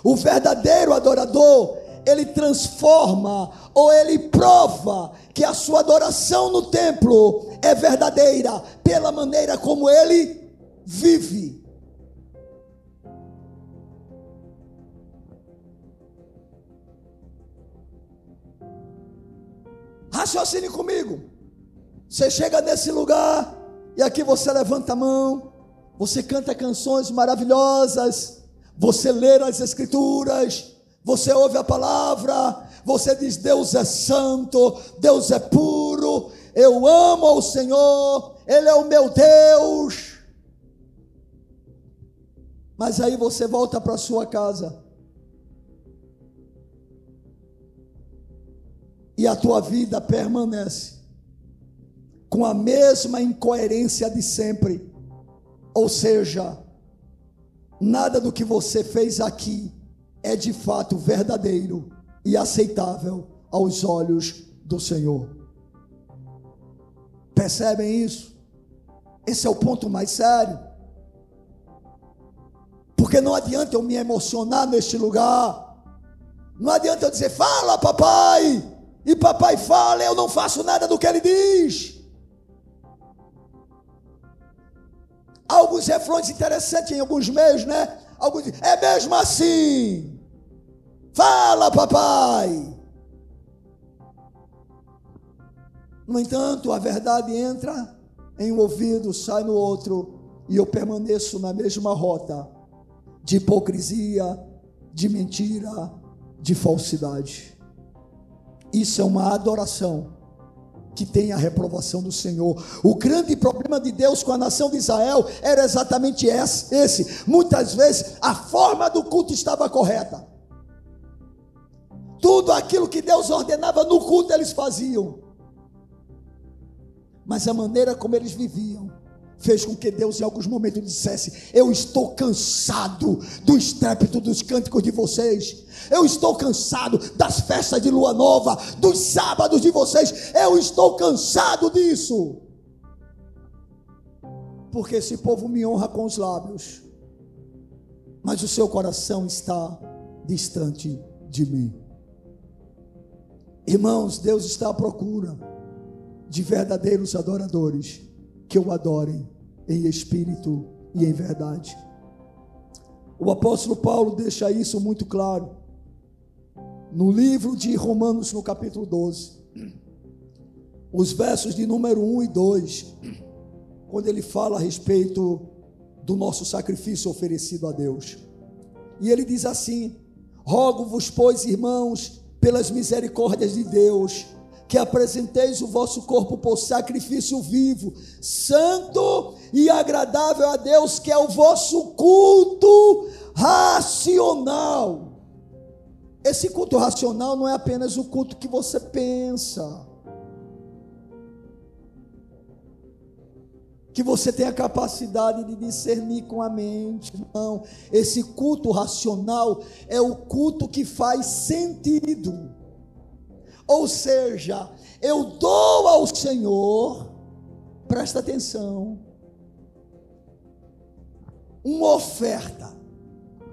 O verdadeiro adorador ele transforma ou ele prova que a sua adoração no templo é verdadeira pela maneira como ele vive. Raciocine comigo. Você chega nesse lugar e aqui você levanta a mão, você canta canções maravilhosas, você lê as escrituras, você ouve a palavra, você diz: Deus é santo, Deus é puro, eu amo ao Senhor, Ele é o meu Deus. Mas aí você volta para sua casa. E a tua vida permanece com a mesma incoerência de sempre. Ou seja, nada do que você fez aqui é de fato verdadeiro e aceitável aos olhos do Senhor. Percebem isso? Esse é o ponto mais sério. Porque não adianta eu me emocionar neste lugar. Não adianta eu dizer, fala, papai. E papai fala, eu não faço nada do que ele diz. alguns refrões interessantes em alguns meios, né? Alguns é mesmo assim. Fala, papai. No entanto, a verdade entra em um ouvido, sai no outro, e eu permaneço na mesma rota de hipocrisia, de mentira, de falsidade. Isso é uma adoração que tem a reprovação do Senhor. O grande problema de Deus com a nação de Israel era exatamente esse. Muitas vezes a forma do culto estava correta. Tudo aquilo que Deus ordenava no culto eles faziam. Mas a maneira como eles viviam fez com que Deus em alguns momentos dissesse: Eu estou cansado do estrépito dos cânticos de vocês. Eu estou cansado das festas de lua nova, dos sábados de vocês. Eu estou cansado disso. Porque esse povo me honra com os lábios, mas o seu coração está distante de mim. Irmãos, Deus está à procura de verdadeiros adoradores que o adorem em espírito e em verdade. O apóstolo Paulo deixa isso muito claro no livro de Romanos, no capítulo 12, os versos de número 1 e 2, quando ele fala a respeito do nosso sacrifício oferecido a Deus. E ele diz assim: Rogo-vos, pois, irmãos, pelas misericórdias de Deus, que apresenteis o vosso corpo por sacrifício vivo, santo e agradável a Deus, que é o vosso culto racional. Esse culto racional não é apenas o culto que você pensa. Que você tem a capacidade de discernir com a mente. Não. Esse culto racional é o culto que faz sentido. Ou seja, eu dou ao Senhor, presta atenção, uma oferta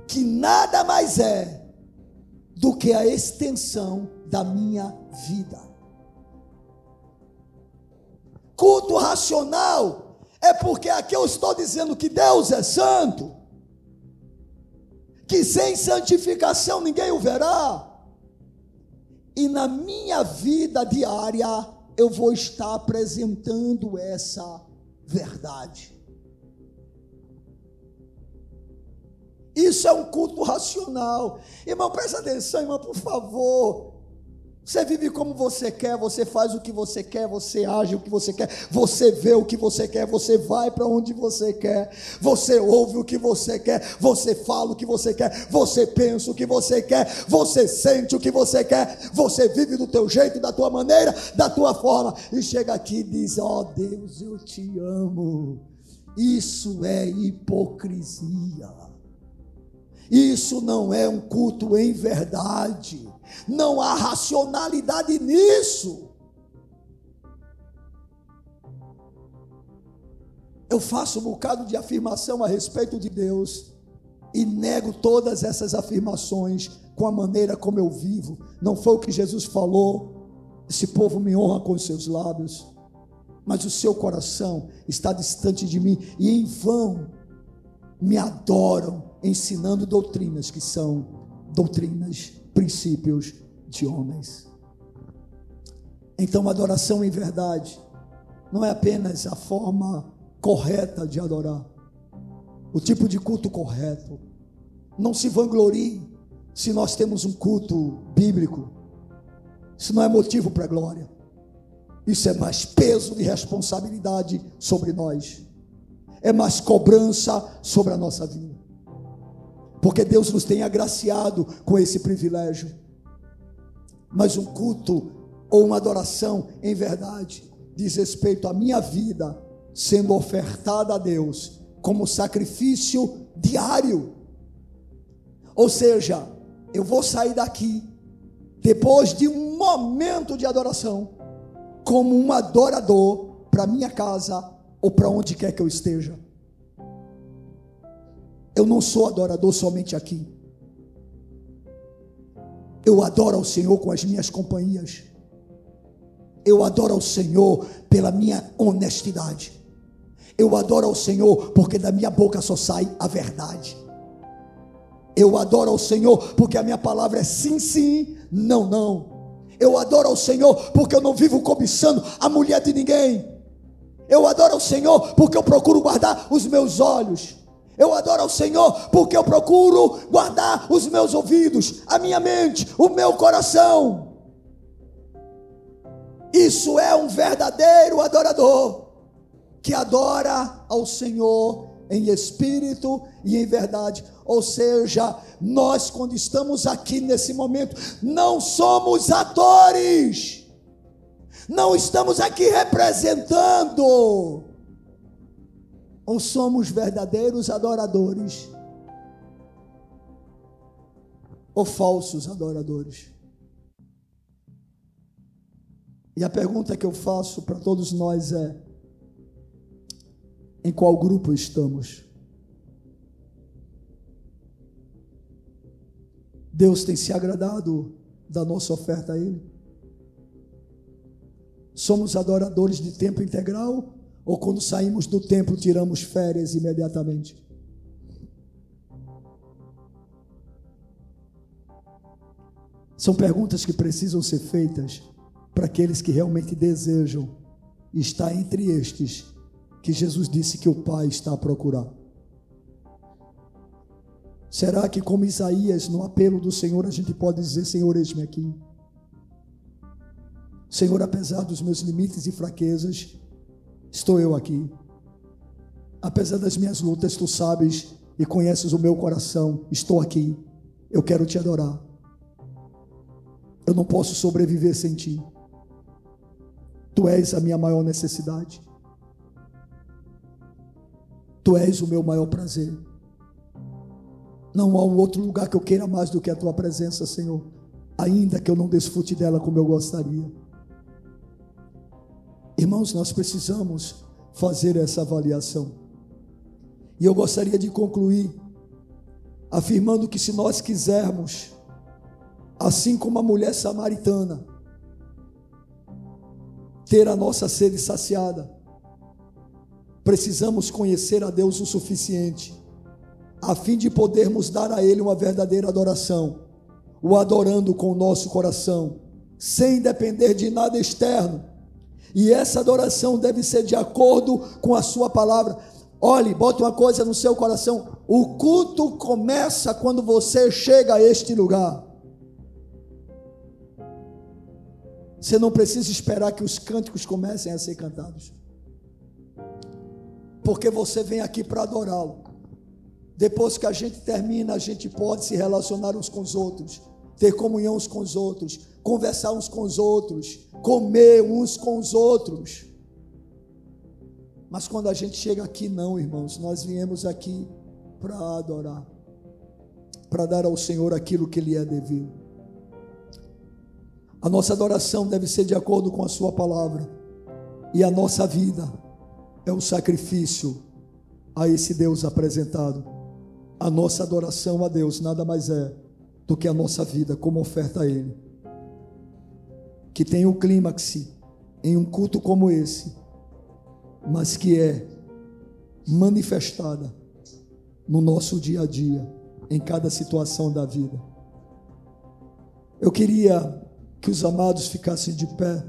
que nada mais é do que a extensão da minha vida. Culto racional é porque aqui eu estou dizendo que Deus é santo, que sem santificação ninguém o verá, e na minha vida diária eu vou estar apresentando essa verdade. Isso é um culto racional. Irmão, presta atenção, irmão, por favor. Você vive como você quer, você faz o que você quer, você age o que você quer, você vê o que você quer, você vai para onde você quer, você ouve o que você quer, você fala o que você quer, você pensa o que você quer, você sente o que você quer, você vive do teu jeito, da tua maneira, da tua forma, e chega aqui e diz: Ó oh, Deus, eu te amo. Isso é hipocrisia. Isso não é um culto em verdade. Não há racionalidade nisso. Eu faço um bocado de afirmação a respeito de Deus. e nego todas essas afirmações com a maneira como eu vivo. Não foi o que Jesus falou. Esse povo me honra com os seus lábios, mas o seu coração está distante de mim e em vão me adoram ensinando doutrinas que são doutrinas, princípios de homens. Então, adoração em verdade não é apenas a forma correta de adorar, o tipo de culto correto. Não se vanglorie se nós temos um culto bíblico. Isso não é motivo para glória. Isso é mais peso de responsabilidade sobre nós. É mais cobrança sobre a nossa vida. Porque Deus nos tem agraciado com esse privilégio. Mas um culto ou uma adoração em verdade diz respeito à minha vida sendo ofertada a Deus como sacrifício diário. Ou seja, eu vou sair daqui depois de um momento de adoração como um adorador para minha casa ou para onde quer que eu esteja. Eu não sou adorador somente aqui. Eu adoro ao Senhor com as minhas companhias. Eu adoro ao Senhor pela minha honestidade. Eu adoro ao Senhor porque da minha boca só sai a verdade. Eu adoro ao Senhor porque a minha palavra é sim, sim, não, não. Eu adoro ao Senhor porque eu não vivo cobiçando a mulher de ninguém. Eu adoro ao Senhor porque eu procuro guardar os meus olhos. Eu adoro ao Senhor porque eu procuro guardar os meus ouvidos, a minha mente, o meu coração. Isso é um verdadeiro adorador que adora ao Senhor em espírito e em verdade. Ou seja, nós, quando estamos aqui nesse momento, não somos atores, não estamos aqui representando, ou somos verdadeiros adoradores, ou falsos adoradores. E a pergunta que eu faço para todos nós é: em qual grupo estamos? Deus tem se agradado da nossa oferta a Ele? Somos adoradores de tempo integral ou quando saímos do templo tiramos férias imediatamente? São perguntas que precisam ser feitas para aqueles que realmente desejam estar entre estes que Jesus disse que o Pai está a procurar. Será que, como Isaías, no apelo do Senhor, a gente pode dizer: Senhor, eis-me aqui? Senhor, apesar dos meus limites e fraquezas, estou eu aqui. Apesar das minhas lutas, tu sabes e conheces o meu coração, estou aqui. Eu quero te adorar. Eu não posso sobreviver sem ti. Tu és a minha maior necessidade. Tu és o meu maior prazer. Não há um outro lugar que eu queira mais do que a tua presença, Senhor, ainda que eu não desfrute dela como eu gostaria. Irmãos, nós precisamos fazer essa avaliação. E eu gostaria de concluir afirmando que se nós quisermos, assim como a mulher samaritana, ter a nossa sede saciada, precisamos conhecer a Deus o suficiente, a fim de podermos dar a Ele uma verdadeira adoração, o adorando com o nosso coração, sem depender de nada externo. E essa adoração deve ser de acordo com a Sua palavra. Olhe, bota uma coisa no seu coração: o culto começa quando você chega a este lugar. Você não precisa esperar que os cânticos comecem a ser cantados. Porque você vem aqui para adorá-lo. Depois que a gente termina, a gente pode se relacionar uns com os outros, ter comunhão uns com os outros, conversar uns com os outros, comer uns com os outros. Mas quando a gente chega aqui, não, irmãos, nós viemos aqui para adorar, para dar ao Senhor aquilo que lhe é devido. A nossa adoração deve ser de acordo com a Sua palavra. E a nossa vida é um sacrifício a esse Deus apresentado. A nossa adoração a Deus nada mais é do que a nossa vida como oferta a Ele. Que tem o clímax em um culto como esse, mas que é manifestada no nosso dia a dia, em cada situação da vida. Eu queria que os amados ficassem de pé.